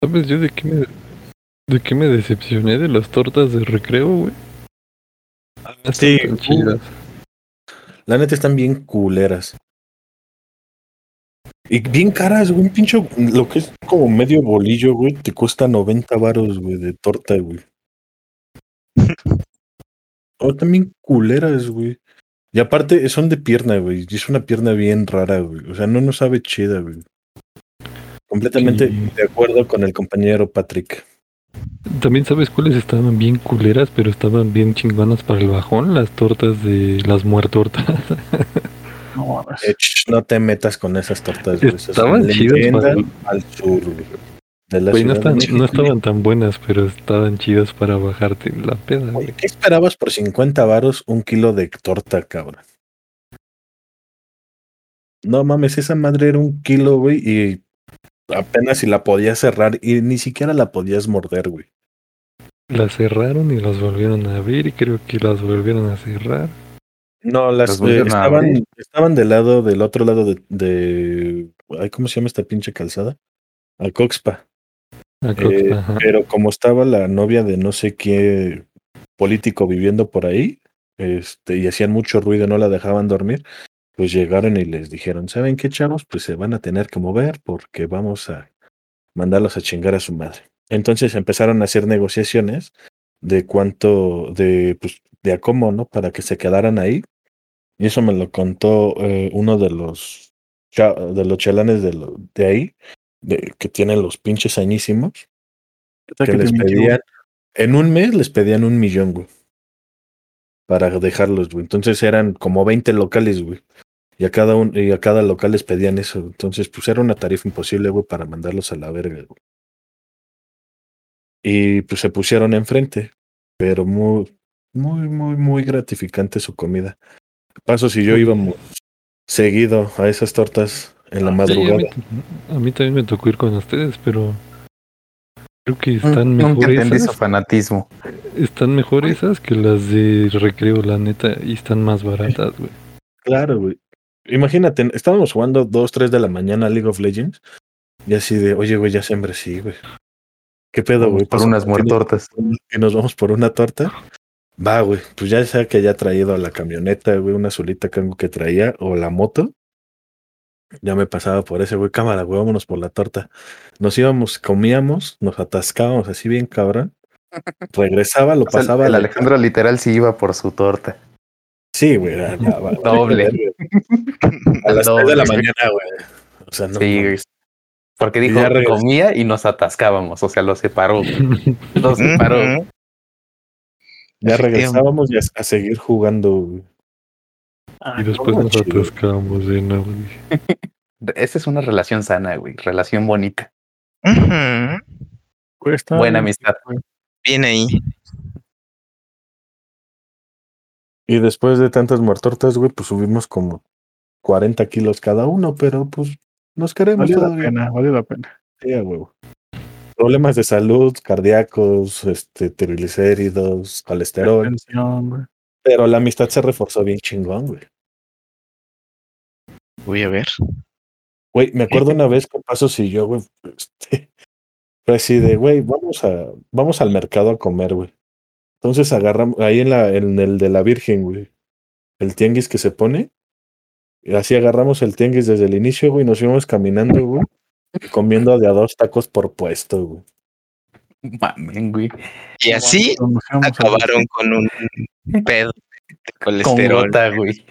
¿Sabes yo de qué me, de qué me decepcioné de las tortas de recreo, güey? Están Sí, tan uh. chidas. La neta están bien culeras. Y bien caras, güey. Un pincho, lo que es como medio bolillo, güey, te cuesta 90 varos, güey, de torta, güey. O también culeras, güey. Y aparte son de pierna, güey. Y es una pierna bien rara, güey. O sea, no nos sabe chida, güey. Completamente de acuerdo con el compañero Patrick. También sabes cuáles estaban bien culeras, pero estaban bien chingonas para el bajón, las tortas de las muertortas. No no te metas con esas tortas. Esas Estaban chidas para al sur, güey. De la no, de estaban tan buenas, pero estaban chidas para bajarte la peda, Oye. ¿qué esperabas por 50 varos un kilo de torta, cabrón? No mames, esa madre era un kilo, güey, y apenas si la podías cerrar y ni siquiera la podías morder, güey. Las cerraron y las volvieron a abrir y creo que las volvieron a cerrar. No, las Las eh, estaban, estaban del lado, del otro lado de, de ay, ¿cómo se llama esta pinche calzada? A Coxpa. A Eh, pero como estaba la novia de no sé qué político viviendo por ahí, este, y hacían mucho ruido, no la dejaban dormir, pues llegaron y les dijeron, ¿saben qué, chavos? Pues se van a tener que mover porque vamos a mandarlos a chingar a su madre. Entonces empezaron a hacer negociaciones de cuánto, de, pues, de a cómo, ¿no? Para que se quedaran ahí. Y eso me lo contó eh, uno de los, de los chalanes de, lo- de ahí, de, que tienen los pinches añísimos que les pedían, en un mes les pedían un millón, güey. Para dejarlos, güey. Entonces eran como 20 locales, güey. Y a cada un, y a cada local les pedían eso. Entonces, pues era una tarifa imposible, güey, para mandarlos a la verga, güey. Y pues se pusieron enfrente. Pero muy, muy, muy, muy gratificante su comida. Paso si yo íbamos seguido a esas tortas en la Sí, a, madrugada. mí, a mí también me tocó ir con ustedes, pero creo que Mm, están Nunca mejor su esas. fanatismo. Están mejor esas que las de recreo, la neta, y están más baratas, güey. Claro, güey. Imagínate, estábamos jugando 2, 3 de la mañana League of Legends. Y así de, oye, güey, ya siempre sí, güey. ¿Qué pedo, güey? por unas ¿tienes- muertortas. Y nos vamos por una torta. Va, güey. Pues ya sea que haya traído la camioneta, güey, una solita que que traía, o la moto. Ya me pasaba por ese, güey, cámara, güey, vámonos por la torta. Nos íbamos, comíamos, nos atascábamos así bien cabrón. Regresaba, lo O sea, pasaba. el la- Alejandro literal sí iba por su torta. Sí, güey. Doble. A las 3 de la mañana, güey. O sea, no. sí, mames. güey. Porque dijo ya regresó. comía y nos atascábamos. O sea, lo separó. Lo separó. Ya regresábamos y a, a seguir jugando. güey. y después no, nos chido. atascamos de nuevo. Esa es una relación sana, güey. Relación bonita. Buena amistad. Bien ahí. Y después de tantas muertortas, güey, pues subimos como 40 kilos cada uno, pero pues nos queremos Valió la pena, valió la pena. Sí, a huevo. Problemas de salud, cardíacos, este, triglicéridos, colesterol. Atención. Pero la amistad se reforzó bien chingón, güey. Voy a ver. Güey, me acuerdo una vez con Pasos y yo, güey, este, fue así de, güey, vamos a, vamos al mercado a comer, güey. Entonces agarramos, ahí en la, en el de la Virgen, güey, el tianguis que se pone, y así agarramos el tianguis desde el inicio, güey, y nos íbamos caminando, güey, y comiendo de a dos tacos por puesto, güey. Mamen, güey. Y así acabaron con un pedo de Con colesterol. gota, güey.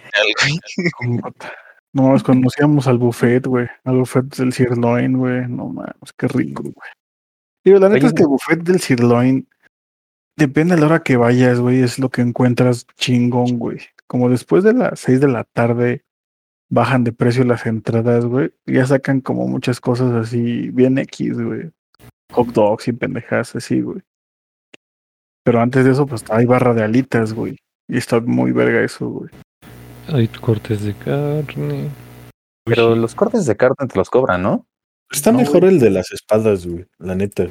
con gota. No, es cuando nos íbamos al buffet, güey. Al buffet del sirloin, güey. No mames, qué rico, güey. Digo, la neta Oye, es que el buffet del sirloin, depende de la hora que vayas, güey, es lo que encuentras chingón, güey. Como después de las 6 de la tarde bajan de precio las entradas, güey. Ya sacan como muchas cosas así, bien X, güey. Hot dogs y pendejadas así, güey. Pero antes de eso, pues hay barra de alitas, güey. Y está muy verga eso, güey. Hay cortes de carne. Pero los cortes de carne te los cobran, ¿no? Está No, mejor güey. el de las espadas, güey, la neta.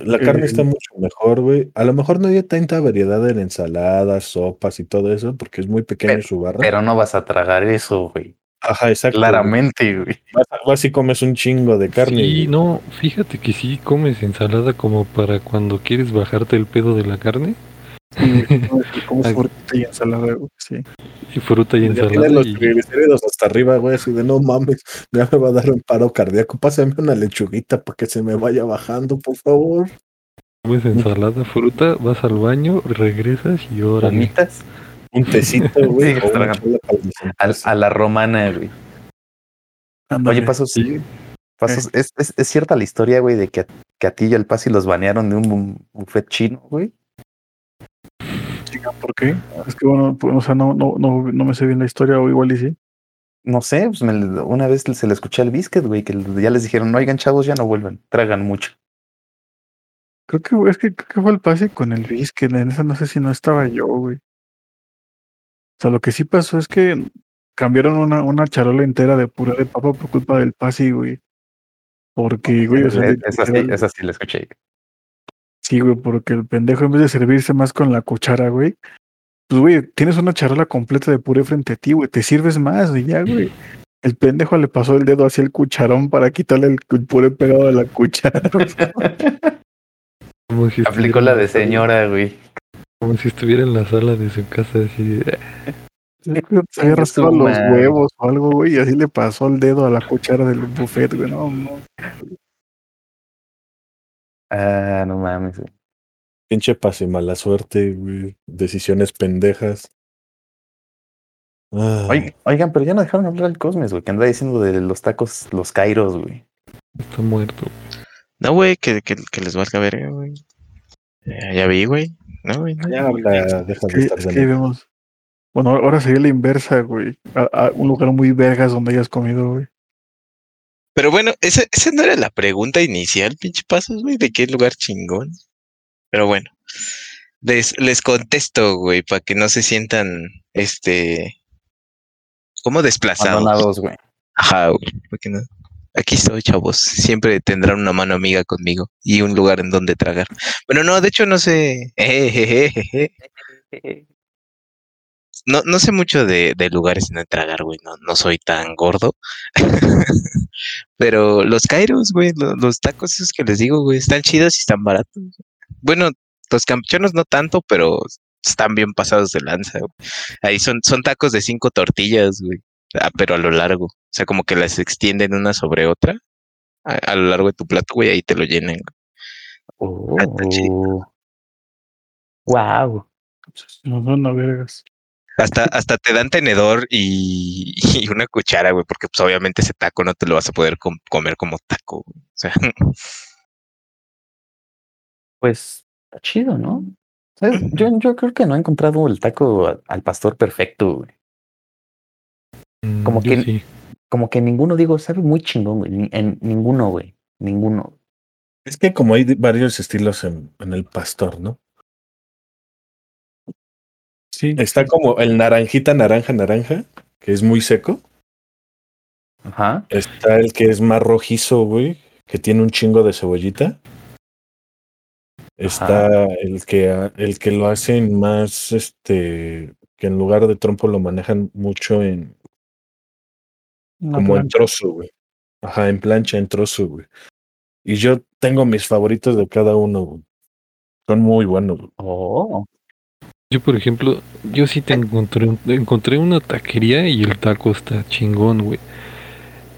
La Eh, carne está mucho mejor, güey. A lo mejor no hay tanta variedad en ensaladas, sopas y todo eso, porque es muy pequeño su barra. Pero no vas a tragar eso, güey. Ajá, exacto. Claramente, güey. Vas, vas y comes un chingo de carne. Sí, güey. no, fíjate que sí comes ensalada como para cuando quieres bajarte el pedo de la carne. Sí, como fruta y ensalada, güey. Sí. Y fruta y ensalada. los Y, triglicéridos hasta arriba, güey, así de no mames, ya me va a dar un paro cardíaco. Pásame una lechuguita para que se me vaya bajando, por favor. comes ensalada, fruta, vas al baño, regresas y. Vomitas Un tecito, güey. Sí, a, la romana, güey. Oye, Pasos, Sí, Pasos, ¿es, es, es cierta la historia, güey, de que, a- que a ti y al Pasi los banearon de un bu- buffet chino, güey. ¿Por qué? Es que bueno, pues, o sea, no, no, no, no me sé bien la historia, o igual y sí. No sé, pues me- una vez se le escuché al Biscuit, güey, que ya les dijeron, oigan, chavos, ya no vuelvan, tragan mucho. Creo que es que creo que fue el pase con el biscuit. En esa no sé si no estaba yo, güey. O sea, lo que sí pasó es que cambiaron una, una charola entera de puré de papa por culpa del pase, güey. Porque, güey, o sea, esa, sí, esa sí la escuché. Sí, güey, porque el pendejo en vez de servirse más con la cuchara, güey, pues, güey, tienes una charola completa de puré frente a ti, güey, te sirves más y ya, güey. El pendejo le pasó el dedo hacia el cucharón para quitarle el puré pegado a la cuchara. Como si Aplicó la de sala- señora, güey. Como si estuviera en la sala de su casa así. Se había raspado los huevos o algo, güey, y así le pasó el dedo a la cuchara del buffet, güey, no, no. Ah, no mames, güey. Pinche pase mala suerte, güey. Decisiones pendejas. Ah, Oigan, oigan, pero ya no dejaron hablar al Cosmes, güey, que anda diciendo de los tacos, los Kairos, güey. Está muerto. No, güey, que, que, que les valga verga, güey. Ya, ya vi, güey. No, güey. no. ya habla, deja de estar es que vemos. Bueno, ahora sería la inversa, güey. A, a un lugar muy vergas donde hayas comido, güey. Pero bueno, esa, esa no era la pregunta inicial, pinche pasos, güey, de qué lugar chingón. Pero bueno, les, les contesto, güey, para que no se sientan, este, como desplazados. Abandonados, güey. Ajá, güey, porque no. Aquí estoy, chavos. Siempre tendrán una mano amiga conmigo y un lugar en donde tragar. Bueno, no, de hecho no sé. Ejejejeje. No, no sé mucho de, de lugares en donde tragar, güey. No, no soy tan gordo. Pero los Kairos, güey, lo- los, tacos esos que les digo, güey, están chidos y están baratos. Bueno, los campeones no tanto, pero están bien pasados de lanza, güey. Ahí son, son tacos de cinco tortillas, güey. Ah, pero a lo largo. O sea, como que las extienden una sobre otra. A, a lo largo de tu plato, güey, ahí te lo llenan. güey. Ah, está chido. wow. No son no vergas. Hasta, hasta te dan tenedor y, y una cuchara, güey, porque pues obviamente ese taco no te lo vas a poder com- comer como taco. güey. O sea, Pues está chido, ¿no? ¿Sabes? Yo, yo creo que no he encontrado el taco al pastor perfecto, güey. Mm, Como yo que- sí. Como que ninguno, digo, sabe muy chingón, güey. Ni- En ninguno, güey. Ninguno. Es que como hay varios estilos en, en el pastor, ¿no? Sí. Está como el naranjita, naranja, naranja, que es muy seco. Ajá. Está el que es más rojizo, güey, que tiene un chingo de cebollita. Está el que el que lo hacen más, este, que en lugar de trompo lo manejan mucho en Una como en trozo, güey. Ajá, en plancha, en trozo, güey. Y yo tengo mis favoritos de cada uno, güey. Son muy buenos, güey. Oh. Yo, por ejemplo, yo sí te encontré, encontré una taquería y el taco está chingón, güey.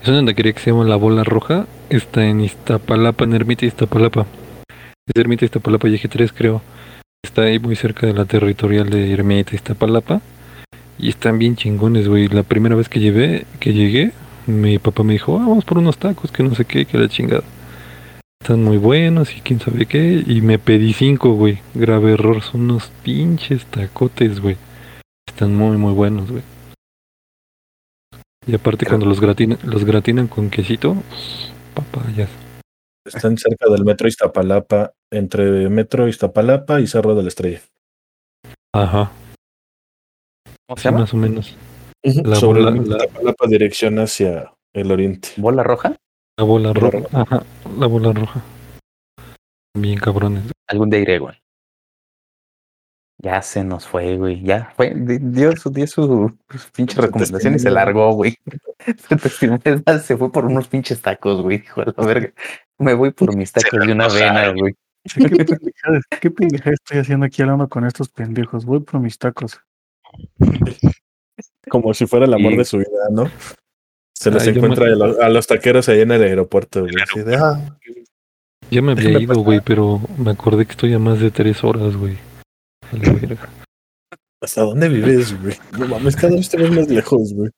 Es una taquería que se llama La Bola Roja. Está en Iztapalapa, en Ermita Iztapalapa. Es Ermita Iztapalapa y Eje 3, creo. Está ahí muy cerca de la territorial de Ermita Iztapalapa. Y están bien chingones, güey. La primera vez que llevé, que llegué, mi papá me dijo, "Ah, vamos por unos tacos, que no sé qué, que la chingada. Están muy buenos y quién sabe qué. Y me pedí cinco, güey. Grave error, son unos pinches tacotes, güey. Están muy, muy buenos, güey. Y aparte cuando los gratinan, los gratinan con quesito, papayas. Están cerca del metro Iztapalapa, entre metro Iztapalapa y Cerro de la Estrella. Ajá, ¿Cómo se sí, llama? más o menos. La Sobre bola- la- Iztapalapa dirección hacia el oriente. ¿Bola roja? La bola roja. Ajá, la bola roja. Bien cabrones. Algún día iré, güey. Ya se nos fue, güey. Ya fue. di- Dio su, dio su pinche recomendación y se largó, güey. Se fue por unos pinches tacos, güey. Dijo, a la verga. Me voy por mis tacos de una avena, güey. ¿Qué pendejada, qué pendejada estoy haciendo aquí hablando con estos pendejos? Voy por mis tacos. Como si fuera el amor Y- de su vida, ¿no? Se los yo me- encuentra a, los, a los taqueros ahí en el aeropuerto, güey. Así de, ah, Ya me había ido, güey, pero me acordé que estoy a más de tres horas, güey. A la verga. ¿Hasta dónde vives, güey? No mames, cada vez te ves más lejos, güey.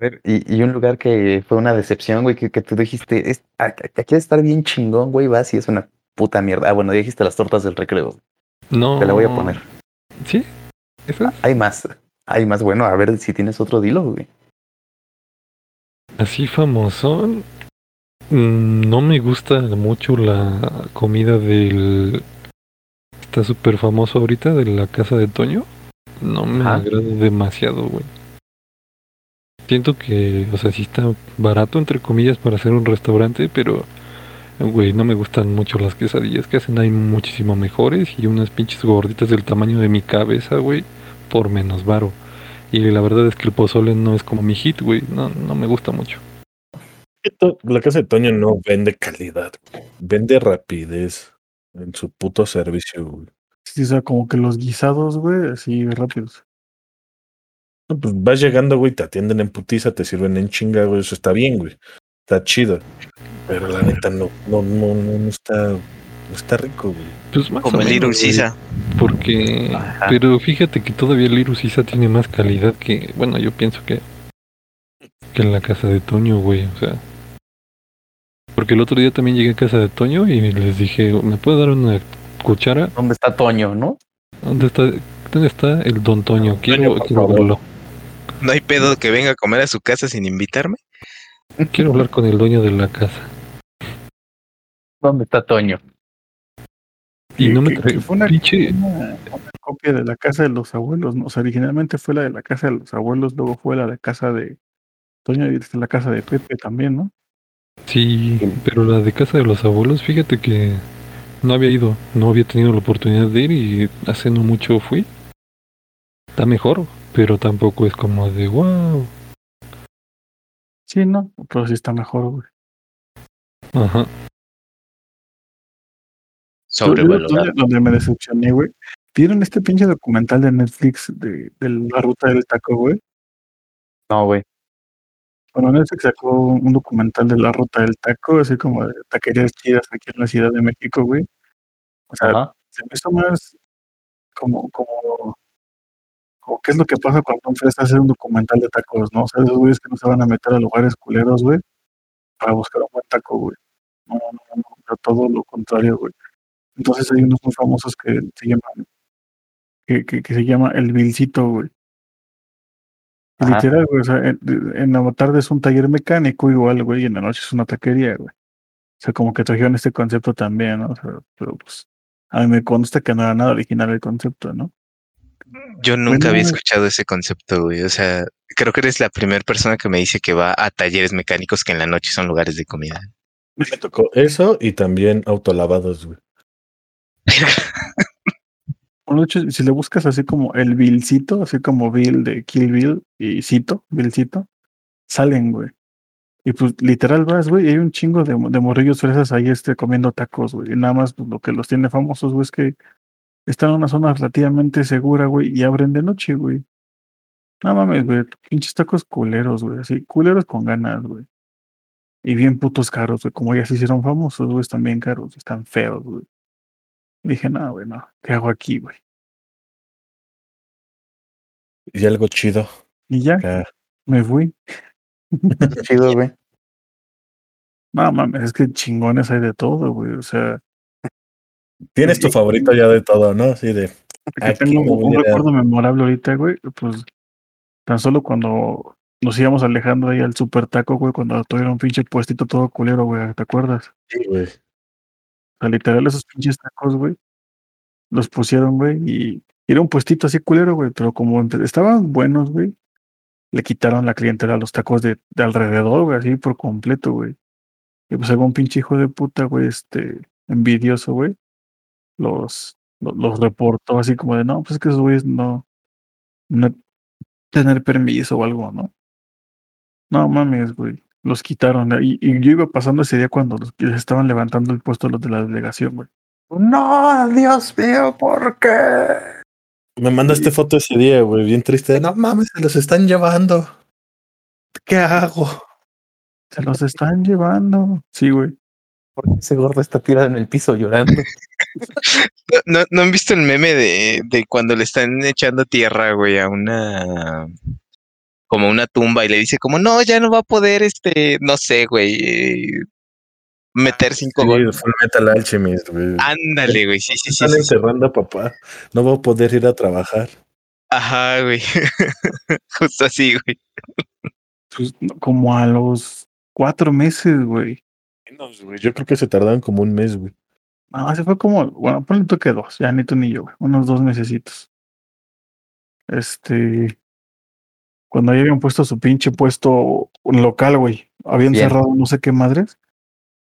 A ver, Y, y un lugar que fue una decepción, güey, que, que tú dijiste, es, a- a- aquí debe estar bien chingón, güey, vas y es una puta mierda. Ah, bueno, dijiste las tortas del recreo. No. Te la voy a poner. ¿Sí? ¿Esa? Hay más. Hay más. Bueno, a ver si tienes otro dilo, güey. Así famosón. mm, No me gusta mucho la comida del. Está súper famoso ahorita de la casa de Toño. No me Ajá. agrada demasiado, güey. siento que, o sea, sí está barato, entre comillas, para hacer un restaurante, pero, güey, no me gustan mucho las quesadillas que hacen. Hay muchísimo mejores y unas pinches gorditas del tamaño de mi cabeza, güey, por menos varo. Y la verdad es que el pozole no es como mi hit, güey. No, no me gusta mucho. La casa de Toño no vende calidad, güey. vende rapidez en su puto servicio. güey. Sí, o sea, como que los guisados, güey, así rápidos. No, pues vas llegando, güey, te atienden en putiza, te sirven en chinga, güey, eso está bien, güey. Está chido. Pero la neta no, no, no, no, no está, está rico, güey. Pues más Como o el menos, Sisa. Porque, Ajá. pero fíjate que todavía el Little Sisa tiene más calidad que, bueno, yo pienso que, que en la casa de Toño, güey, o sea. Porque el otro día también llegué a casa de Toño y les dije, ¿me puede dar una cuchara? ¿Dónde está Toño, no? ¿Dónde está, dónde está el Don Toño? Quiero, Toño, quiero verlo. No hay pedo que venga a comer a su casa sin invitarme. Quiero hablar con el dueño de la casa. ¿Dónde está Toño? Y Que- no me que- que fue una, pinche. una- una copia de la casa de los abuelos, ¿no? O sea, originalmente fue la de la casa de los abuelos, luego fue la de casa de Toño y la casa de Pepe también, ¿no? Sí, pero la de casa de los abuelos, fíjate que no había ido, no había tenido la oportunidad de ir y hace no mucho fui. Está mejor, pero tampoco es como de wow. Sí, ¿no? Pero sí está mejor, güey. Ajá. Sobrevalorado. donde, me decepcioné, güey. ¿Vieron este pinche documental de Netflix de, de la ruta del taco, güey? No, güey. Bueno, Netflix sacó un documental de la ruta del taco, así como de taquerías chidas aquí en la Ciudad de México, güey. O sea, Ajá. se me hizo más como, como, como qué es lo que pasa cuando un fresa hace un documental de tacos, ¿no? O sea, esos güeyes que no se van a meter a lugares culeros, güey, para buscar un buen taco, güey. No, no, no, no, todo lo contrario, güey. Entonces hay unos muy famosos que se llaman, que, que, que se llama El Vilcito, güey. Ajá. Literal, güey, o sea, en, en la tarde es un taller mecánico igual, güey, y en la noche es una taquería, güey. O sea, como que trajeron este concepto también, ¿no? O sea, pero pues, a mí me consta que no era nada original el concepto, ¿no? Yo nunca había escuchado ese concepto, güey. O sea, creo que eres la primera persona que me dice que va a talleres mecánicos que en la noche son lugares de comida. Me tocó eso y también autolavados, güey. Bueno, de hecho, si le buscas así como el Billcito, así como Bill de Kill Bill y Cito, Billcito, salen, güey. Y pues literal vas, güey, y hay un chingo de, morrillos fresas ahí este, comiendo tacos, güey. Y nada más pues, lo que los tiene famosos, güey, es que están en una zona relativamente segura, güey, y abren de noche, güey. No mames, güey, pinches tacos culeros, güey, así, culeros con ganas, güey. Y bien putos caros, güey, como ya se hicieron famosos, güey, están bien caros, están feos, güey. Dije, no, güey, no, ¿qué hago aquí, güey? Y algo chido. Y ya, me fui. Chido, güey. No mames, es que chingones hay de todo, güey. O sea, Tienes tu favorito ya de todo, ¿no? Así de. que Aquí tengo un a- recuerdo memorable ahorita, güey. Pues tan solo cuando nos íbamos alejando ahí al super taco, güey, cuando tuvieron un pinche puestito todo culero, güey, ¿te acuerdas? Sí, güey. Sea, literal, esos pinches tacos, güey, los pusieron, güey, y era un puestito así culero, güey, pero como estaban buenos, güey, le quitaron la clientela a los tacos de, de alrededor, güey, así por completo, güey. Y pues algún pinche hijo de puta, güey, este, envidioso, güey, los, los, los reportó así como de, no, pues es que esos güeyes no, no tener permiso o algo, ¿no? No mames, güey. Los quitaron. Y, y yo iba pasando ese día cuando los, les estaban levantando el puesto los de la delegación, güey. No, Dios mío, ¿por qué? Me mandaste foto ese día, güey, bien triste. No mames, se los están llevando. ¿Qué hago? Se los están llevando. Sí, güey. ¿Por qué ese gordo está tirado en el piso llorando? ¿No, no, no han visto el meme de, de cuando le están echando tierra, güey, a una como una tumba y le dice como no, ya no va a poder, este, no sé, güey, eh, meter cinco Sí, goles. Full Metal Alchemist, güey. Ándale, güey, sí, sí, sí, Están sí, a papá. No va a poder ir a trabajar. Ajá, güey. Justo así, güey. Pues, como a los cuatro meses, güey. Menos, güey. Yo creo que se tardaron como un mes, güey. No, se fue como, bueno, ponle tú que dos, ya ni tú ni yo, güey. Unos dos mesecitos. Este. Cuando ahí habían puesto su pinche puesto local, güey. Habían Bien. cerrado no sé qué madres.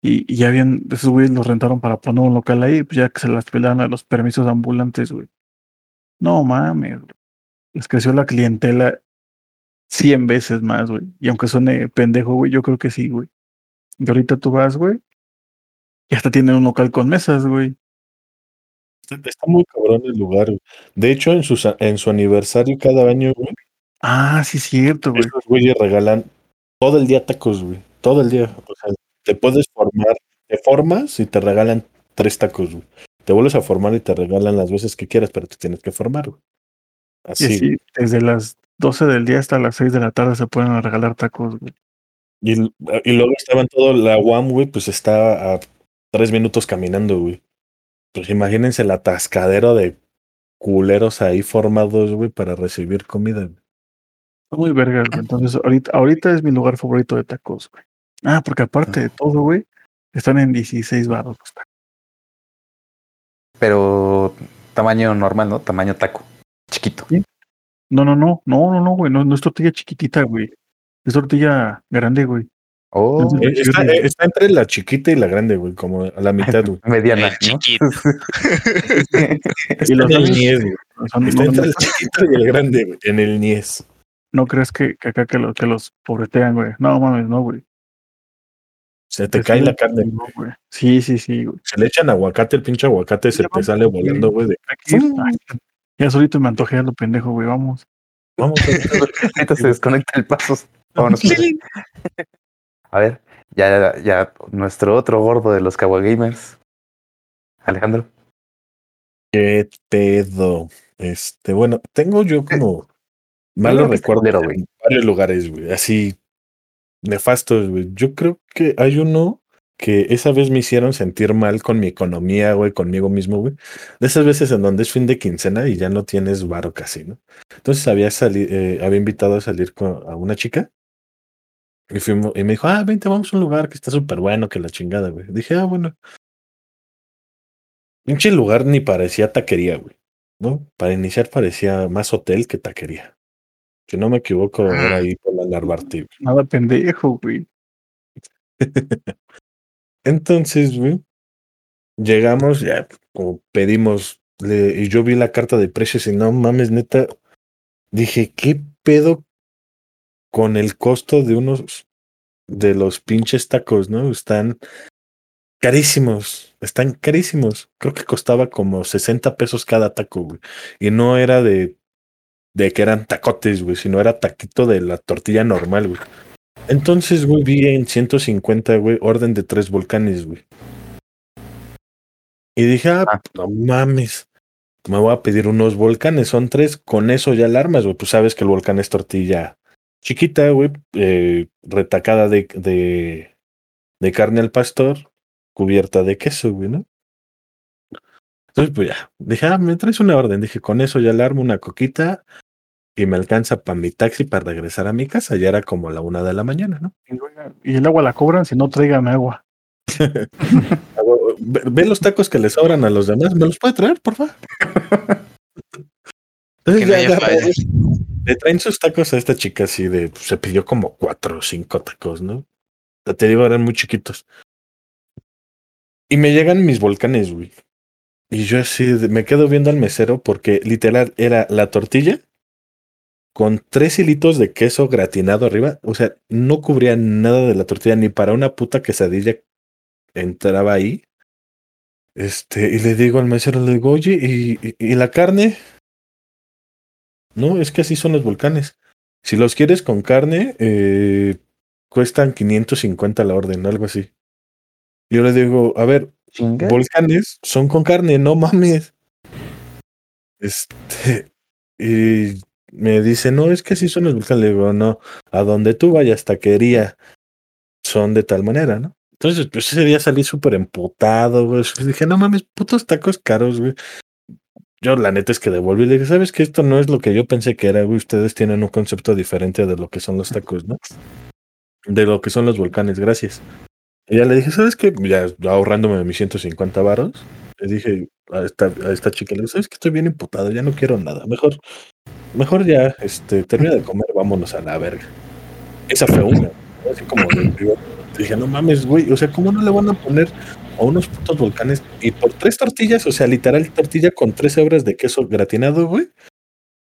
Y, y ya habían, esos güeyes los rentaron para poner un local ahí, pues ya que se las pelaron a los permisos ambulantes, güey. No mames, güey. Les creció la clientela 100 veces más, güey. Y aunque suene pendejo, güey, yo creo que sí, güey. Y ahorita tú vas, güey. Y hasta tienen un local con mesas, güey. Está está muy cabrón el lugar. güey. De hecho, en, sus, en su aniversario cada año, güey, Ah, sí, cierto, güey. esos güeyes regalan todo el día tacos, güey. Todo el día. O sea, te puedes formar, te formas y te regalan tres tacos, güey. Te vuelves a formar y te regalan las veces que quieras, pero te tienes que formar, güey. Y Así. desde las 12 del día hasta las 6 de la tarde se pueden regalar tacos, güey. Y, y luego estaban todo la UAM, güey, pues está a tres minutos caminando, güey. Pues imagínense el atascadero de culeros ahí formados, güey, para recibir comida. güey. Muy vergas, güey. Entonces, ahorita, ahorita es mi lugar favorito de tacos, güey. Ah, porque aparte de todo, güey, están en 16 baros los tacos. Pero tamaño normal, ¿no? Tamaño taco. Chiquito. No, no, no, no, no, no, güey. No, no es tortilla chiquitita, güey. Es tortilla grande, güey. Oh, Entonces, Eh, Está, eh, está entre la chiquita y la grande, güey, como a la mitad, güey. mediana, ¿no? chiquito. Está Y los en el niés, güey. Está entre el chiquito y el grande, güey, en el niés. No crees que, que acá que, lo- que los pobretean, güey. No mames, no, güey. Se te Es cae la carne. güey. Sí, sí, sí, güey. Se le echan aguacate, el pinche aguacate se Ya te sale volando, güey. de, ya solito me antojé a lo pendejo, güey. Vamos. Vamos Ahorita se desconecta el paso. Vámonos. A ver, ya, ya, nuestro otro gordo de los Kawagamers. Alejandro. ¿Qué pedo? Este, bueno, tengo yo como malos recuerdos en güey. varios lugares, güey, así nefastos, güey. Yo creo que hay uno que esa vez me hicieron sentir mal con mi economía, güey, conmigo mismo, güey. De esas veces en donde es fin de quincena y ya no tienes varo casi, ¿no? Entonces había salido, había invitado a salir con, a una chica y fuimos, y me dijo, ah, vente, vamos a un lugar que está súper bueno, que la chingada, güey. Dije, ah, bueno. Pinche lugar ni parecía taquería, güey. ¿No? Para iniciar parecía más hotel que taquería. Si no me equivoco, era ahí por la Narvarte. güey. Nada pendejo, güey. Entonces, güey, llegamos, ya como pedimos, le- y yo vi la carta de precios y no mames, neta, dije, ¿qué pedo con el costo de unos de los pinches tacos, no? Están carísimos, están carísimos. Creo que costaba como 60 pesos cada taco, güey. Y no era de, de que eran tacotes, güey, sino era taquito de la tortilla normal, güey. Entonces, güey, vi en 150, güey, orden de tres volcanes, güey. Y dije, ah, Ah. no mames. Me voy a pedir unos volcanes, son tres, con eso ya alarmas, güey. Pues sabes que el volcán es tortilla chiquita, güey, eh, retacada de, de, de carne al pastor, cubierta de queso, güey, ¿no? Entonces, pues ya, dije, ah, me traes una orden. Dije, con eso ya alarmo una coquita y me alcanza para mi taxi para regresar a mi casa. Ya era como la una de la mañana, ¿no? Y, el agua la cobran si no traigan agua. Ve, ve los tacos que le sobran a los demás, ¿me los puede traer, por favor? Entonces no ya agarra- fallas. le traen sus tacos a esta chica así de, pues, se pidió como cuatro o cinco tacos, ¿no? Te digo, eran muy chiquitos. Y me llegan mis volcanes, güey. Y yo así de- me quedo viendo al mesero porque literal era la tortilla con tres hilitos de queso gratinado arriba. O sea, no cubría nada de la tortilla ni para una puta quesadilla entraba ahí. Este, y le digo al mesero, le digo, oye, ¿y, y, y la carne? No, es que así son los volcanes. Si los quieres con carne, eh, cuestan 550 la orden, algo así. Yo le digo, a ver, volcanes son con carne, no mames. Este, y me dice, no, es que así son los volcanes. Le digo, no, a donde tú vayas, taquería, son de tal manera, ¿no? Entonces, pues ese día salí súper emputado, güey. Dije, no mames, putos tacos caros, güey. Yo la neta es que devolví y le dije, ¿sabes que esto no es lo que yo pensé que era, güey? Ustedes tienen un concepto diferente de lo que son los tacos, ¿no? De lo que son los volcanes, gracias. Y ya le dije, ¿sabes qué? Ya ahorrándome mis 150 varos, le dije a esta, chica, le dije, ¿sabes que estoy bien imputado? Ya no quiero nada. Mejor mejor ya, este, termina de comer, vámonos a la verga. Esa fue una. Así como de- digo, dije, no mames, güey, o sea, ¿cómo no le van a poner a unos putos volcanes? Y por tres tortillas, o sea, literal tortilla con tres hebras de queso gratinado, güey.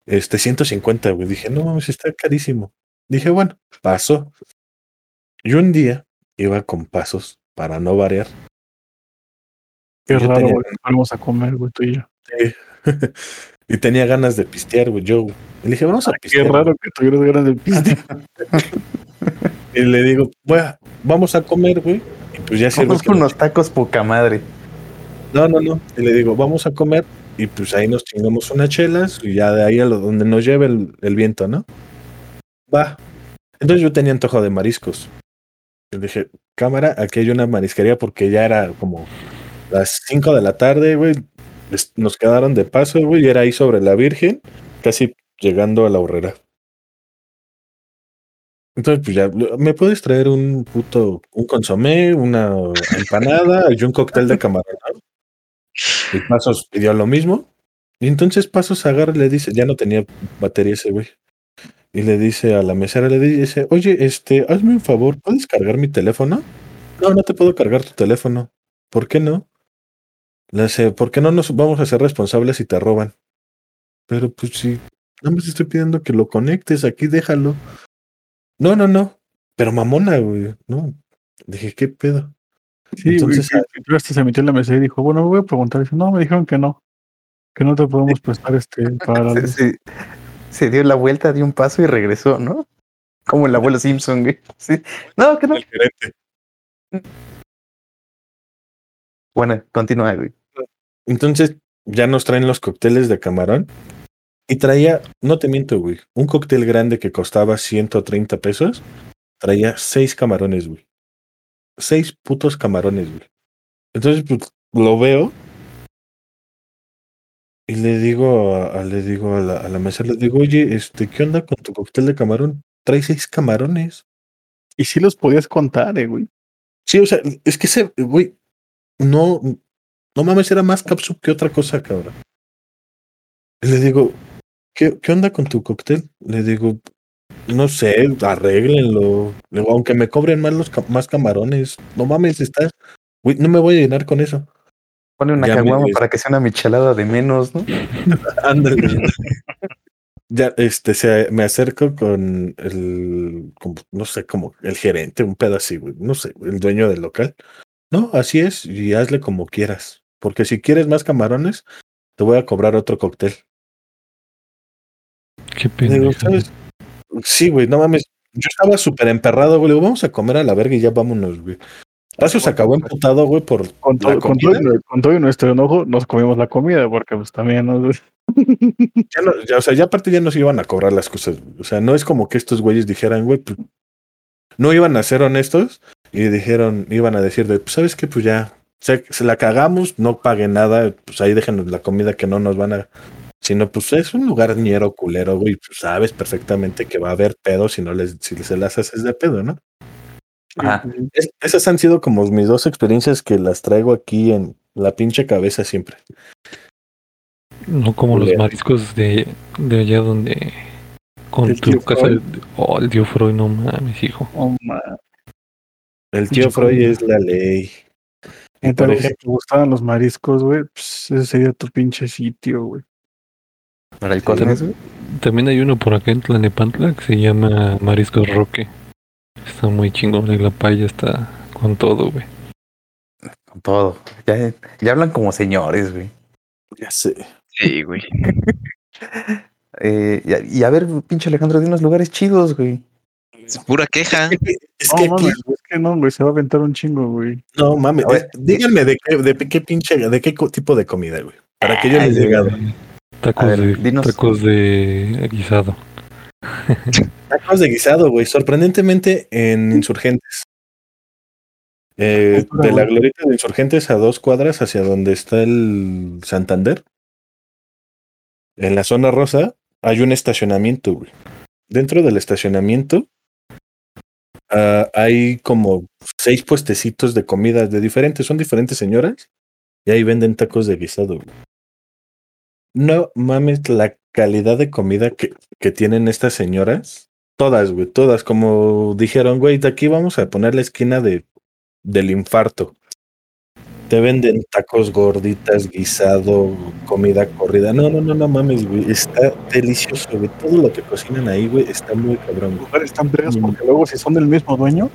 Este, 150, güey. Dije, no mames, está carísimo. Dije, bueno, pasó. Y un día iba con pasos para no variar. Qué Yo raro, tenía-. Vamos a comer, güey, tú y yo. y tenía ganas de pistear, güey, yo. güey. Y le dije, vamos a Qué pistear. raro que tuvieras ganas de piste. Y le digo, "Bueno, vamos a comer, güey. Y pues ya sirve Vamos que con nos- unos tacos poca madre. No, no, no. Y le digo, vamos a comer. Y pues ahí nos chingamos unas chelas. Y ya de ahí a lo donde nos lleve el, el viento, ¿no? Va. Entonces yo tenía antojo de mariscos. Y dije, cámara, aquí hay una marisquería porque ya era como las 5 de la tarde, güey. Nos quedaron de paso, güey. Y era ahí sobre la Virgen, casi llegando a la horrera. Entonces, pues ya, ¿me puedes traer un puto, un consomé, una empanada y un cóctel de camarón? Y Pasos pidió lo mismo. Y entonces Pasos agarra y le dice, ya no tenía batería ese güey. Y le dice a la mesera, le dice, oye, este, hazme un favor, ¿puedes cargar mi teléfono? No, no te puedo cargar tu teléfono. ¿Por qué no? Le ¿por qué no nos vamos a ser responsables si te roban? Pero pues sí, nada más estoy pidiendo que lo conectes, aquí déjalo. No, no, no. Pero mamona, güey, no. Dije, ¿qué pedo? Sí, Entonces, güey. Hasta se metió en la mesa y dijo, bueno, voy a preguntar. Dice, no, me dijeron que no. Que no te podemos prestar este para Se, dio la vuelta, dio un paso y regresó, ¿no? Como el abuelo Simpson, güey. Sí. No, que no. el gerente. Bueno, continúa, güey. Entonces, ya nos traen los cócteles de camarón. Y traía, no te miento, güey, un cóctel grande que costaba 130 pesos. Traía seis camarones, güey. Seis putos camarones, güey. Entonces, pues, lo veo. Y le digo, a, a- le digo a la, a la mesa, le digo, oye, este, ¿qué onda con tu cóctel de camarón? Trae seis camarones. Y sí los podías contar, eh, güey. Sí, o sea, es que ese, güey, no, no mames, era más capsup que otra cosa, cabrón. Le digo, ¿qué, ¿qué onda con tu cóctel? Le digo, no sé, arréglenlo. Le digo, aunque me cobren más los más camarones, no mames, estás, no me voy a llenar con eso. Pone una caguama para que sea una michelada de menos, ¿no? Ándale. ya, este, se, me acerco con el, no sé, como el gerente, un güey, no sé, el dueño del local. No, así es, y hazle como quieras. Porque si quieres más camarones, te voy a cobrar otro cóctel. Qué pendejo. Sí, güey, no mames. Yo estaba súper emperrado, güey. Le digo, vamos a comer a la verga y ya vámonos, güey. Paso se acabó emputado, güey, por Con todo, con, todo, comida. y- con todo y nuestro enojo, nos comimos la comida, porque pues también nos... Ya no, ya, o sea, ya aparte ya nos iban a cobrar las cosas. O sea, no es como que estos güeyes dijeran, güey, pues, no iban a ser honestos y dijeron, iban a decir de, pues, ¿sabes qué? Pues ya, se, se la cagamos, no paguen nada, pues ahí déjenos la comida que no nos van a... Sino, pues es un lugar ñero culero, güey. Pues sabes perfectamente que va a haber pedo si no les, si se las haces de pedo, ¿no? Ajá. Es- esas han sido como mis dos experiencias que las traigo aquí en la pinche cabeza siempre. No como los mariscos de, de allá donde. Con El tu casa. Freud. Oh, el tío Freud, no mames, hijo. Oh, ma. El tío Freud es la ley. Entonces, si te gustaban los mariscos, güey, pues ese sería tu pinche sitio, güey. Para el Cosmes, güey. También hay uno por acá en Tlanepantla que se llama Mariscos Roque. Está muy chingón y la paella está con todo, güey. Con todo. Ya, ya hablan como señores, güey. ya sé. Sí, güey. Eh, y, a, y a ver, pinche Alejandro, de unos lugares chidos, güey. Es pura queja. Es no, que mames, es que no, güey, se va a aventar un chingo, güey. no mames, ver, es- díganme de qué, de qué pinche, de qué tipo de comida, güey. Para que yo les diga. Tacos, ver, de, tacos de guisado. Tacos de guisado, güey. Sorprendentemente en Insurgentes. Eh, Cultura, de la glorieta de Insurgentes a dos cuadras hacia donde está el Santander. En la zona rosa hay un estacionamiento, güey. Dentro del estacionamiento ah, hay como seis puestecitos de comidas de diferentes, son diferentes señoras y ahí venden tacos de guisado. No mames la calidad de comida que, que tienen estas señoras. Todas, güey, todas. Como dijeron, güey, de aquí vamos a poner la esquina de, del infarto. Te venden tacos gorditas, guisado, comida corrida. No, no, no, no mames, güey. Está delicioso, güey. Todo lo que cocinan ahí, güey, está muy cabrón, güey. lugares tan vergas porque luego si son del mismo dueño,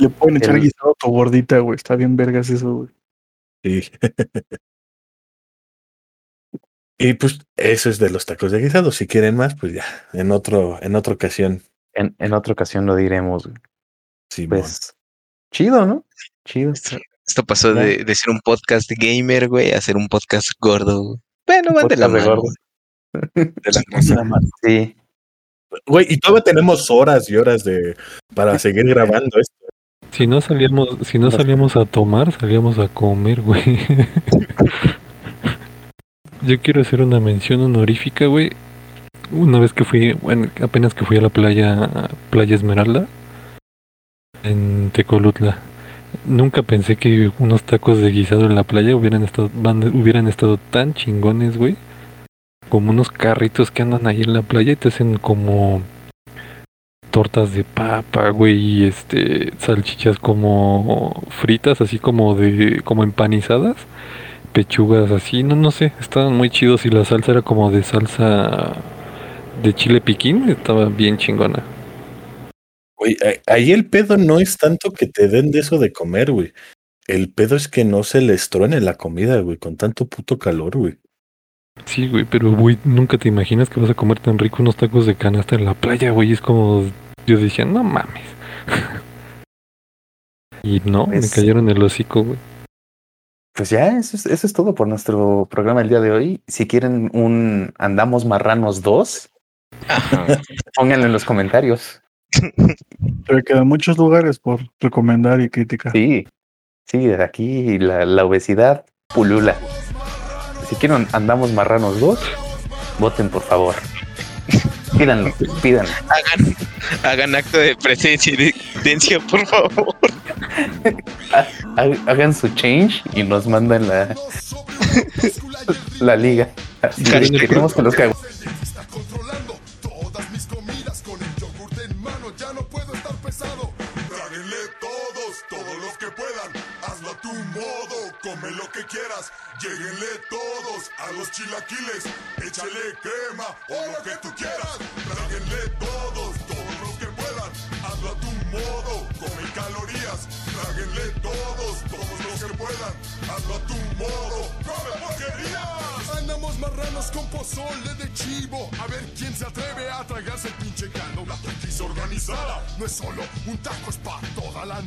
le pueden echar El- guisado a tu gordita, güey. Está bien vergas eso, güey. Sí. y pues eso es de los tacos de guisado. Si quieren más, pues ya, en otro, en otra ocasión. En, en otra ocasión lo diremos. güey. Sí, Pues chido, ¿no? Chido. Esto pasó de, de ser un podcast gamer, güey, a ser un podcast gordo. güey. Bueno, van de la de mano. gordo. de la cosa. Sí. Güey, y todavía tenemos horas y horas de para seguir grabando esto. Si no salíamos, si no salíamos a tomar, salíamos a comer, güey. Yo quiero hacer una mención honorífica, güey. Una vez que fui, bueno, apenas que fui a la playa, Playa Esmeralda, en Tecolutla. Nunca pensé que unos tacos de guisado en la playa hubieran estado, hubieran estado tan chingones, güey. Como unos carritos que andan ahí en la playa y te hacen como tortas de papa, güey, y este salchichas como fritas, así como de como empanizadas, pechugas así, no no sé, estaban muy chidos y la salsa era como de salsa de chile piquín, estaba bien chingona. Güey, ahí el pedo no es tanto que te den de eso de comer, güey. El pedo es que no se les truene la comida, güey, con tanto puto calor, güey. Sí, güey, pero güey, nunca te imaginas que vas a comer tan rico unos tacos de canasta en la playa, güey, es como yo decía, no mames. y no, me Pues- cayeron el hocico, güey. Pues ya, eso es, eso es todo por nuestro programa el día de hoy. Si quieren un Andamos Marranos 2, Ajá. pónganlo en los comentarios. Pero quedan muchos lugares por recomendar y criticar. Sí, sí, de aquí la, la obesidad pulula. Si quieren Andamos Marranos 2, voten por favor. Pídanlo, pídanlo. hagan, hagan acto de presencia y de existencia, por favor. Ha- Hagan su change y nos mandan la, la liga. Así queremos que los cago. Tu modo come lo que quieras Lléguenle todos a los chilaquiles échale crema o lo que tú quieras tráguenle todos todos los que puedan hazlo a tu modo come calorías tráguenle todos todos los que puedan hazlo a tu modo come porquerías. Andamos marranos con pozole de chivo a ver quién se atreve a tragarse el pinche caldo. La organizada no es solo un taco es para toda la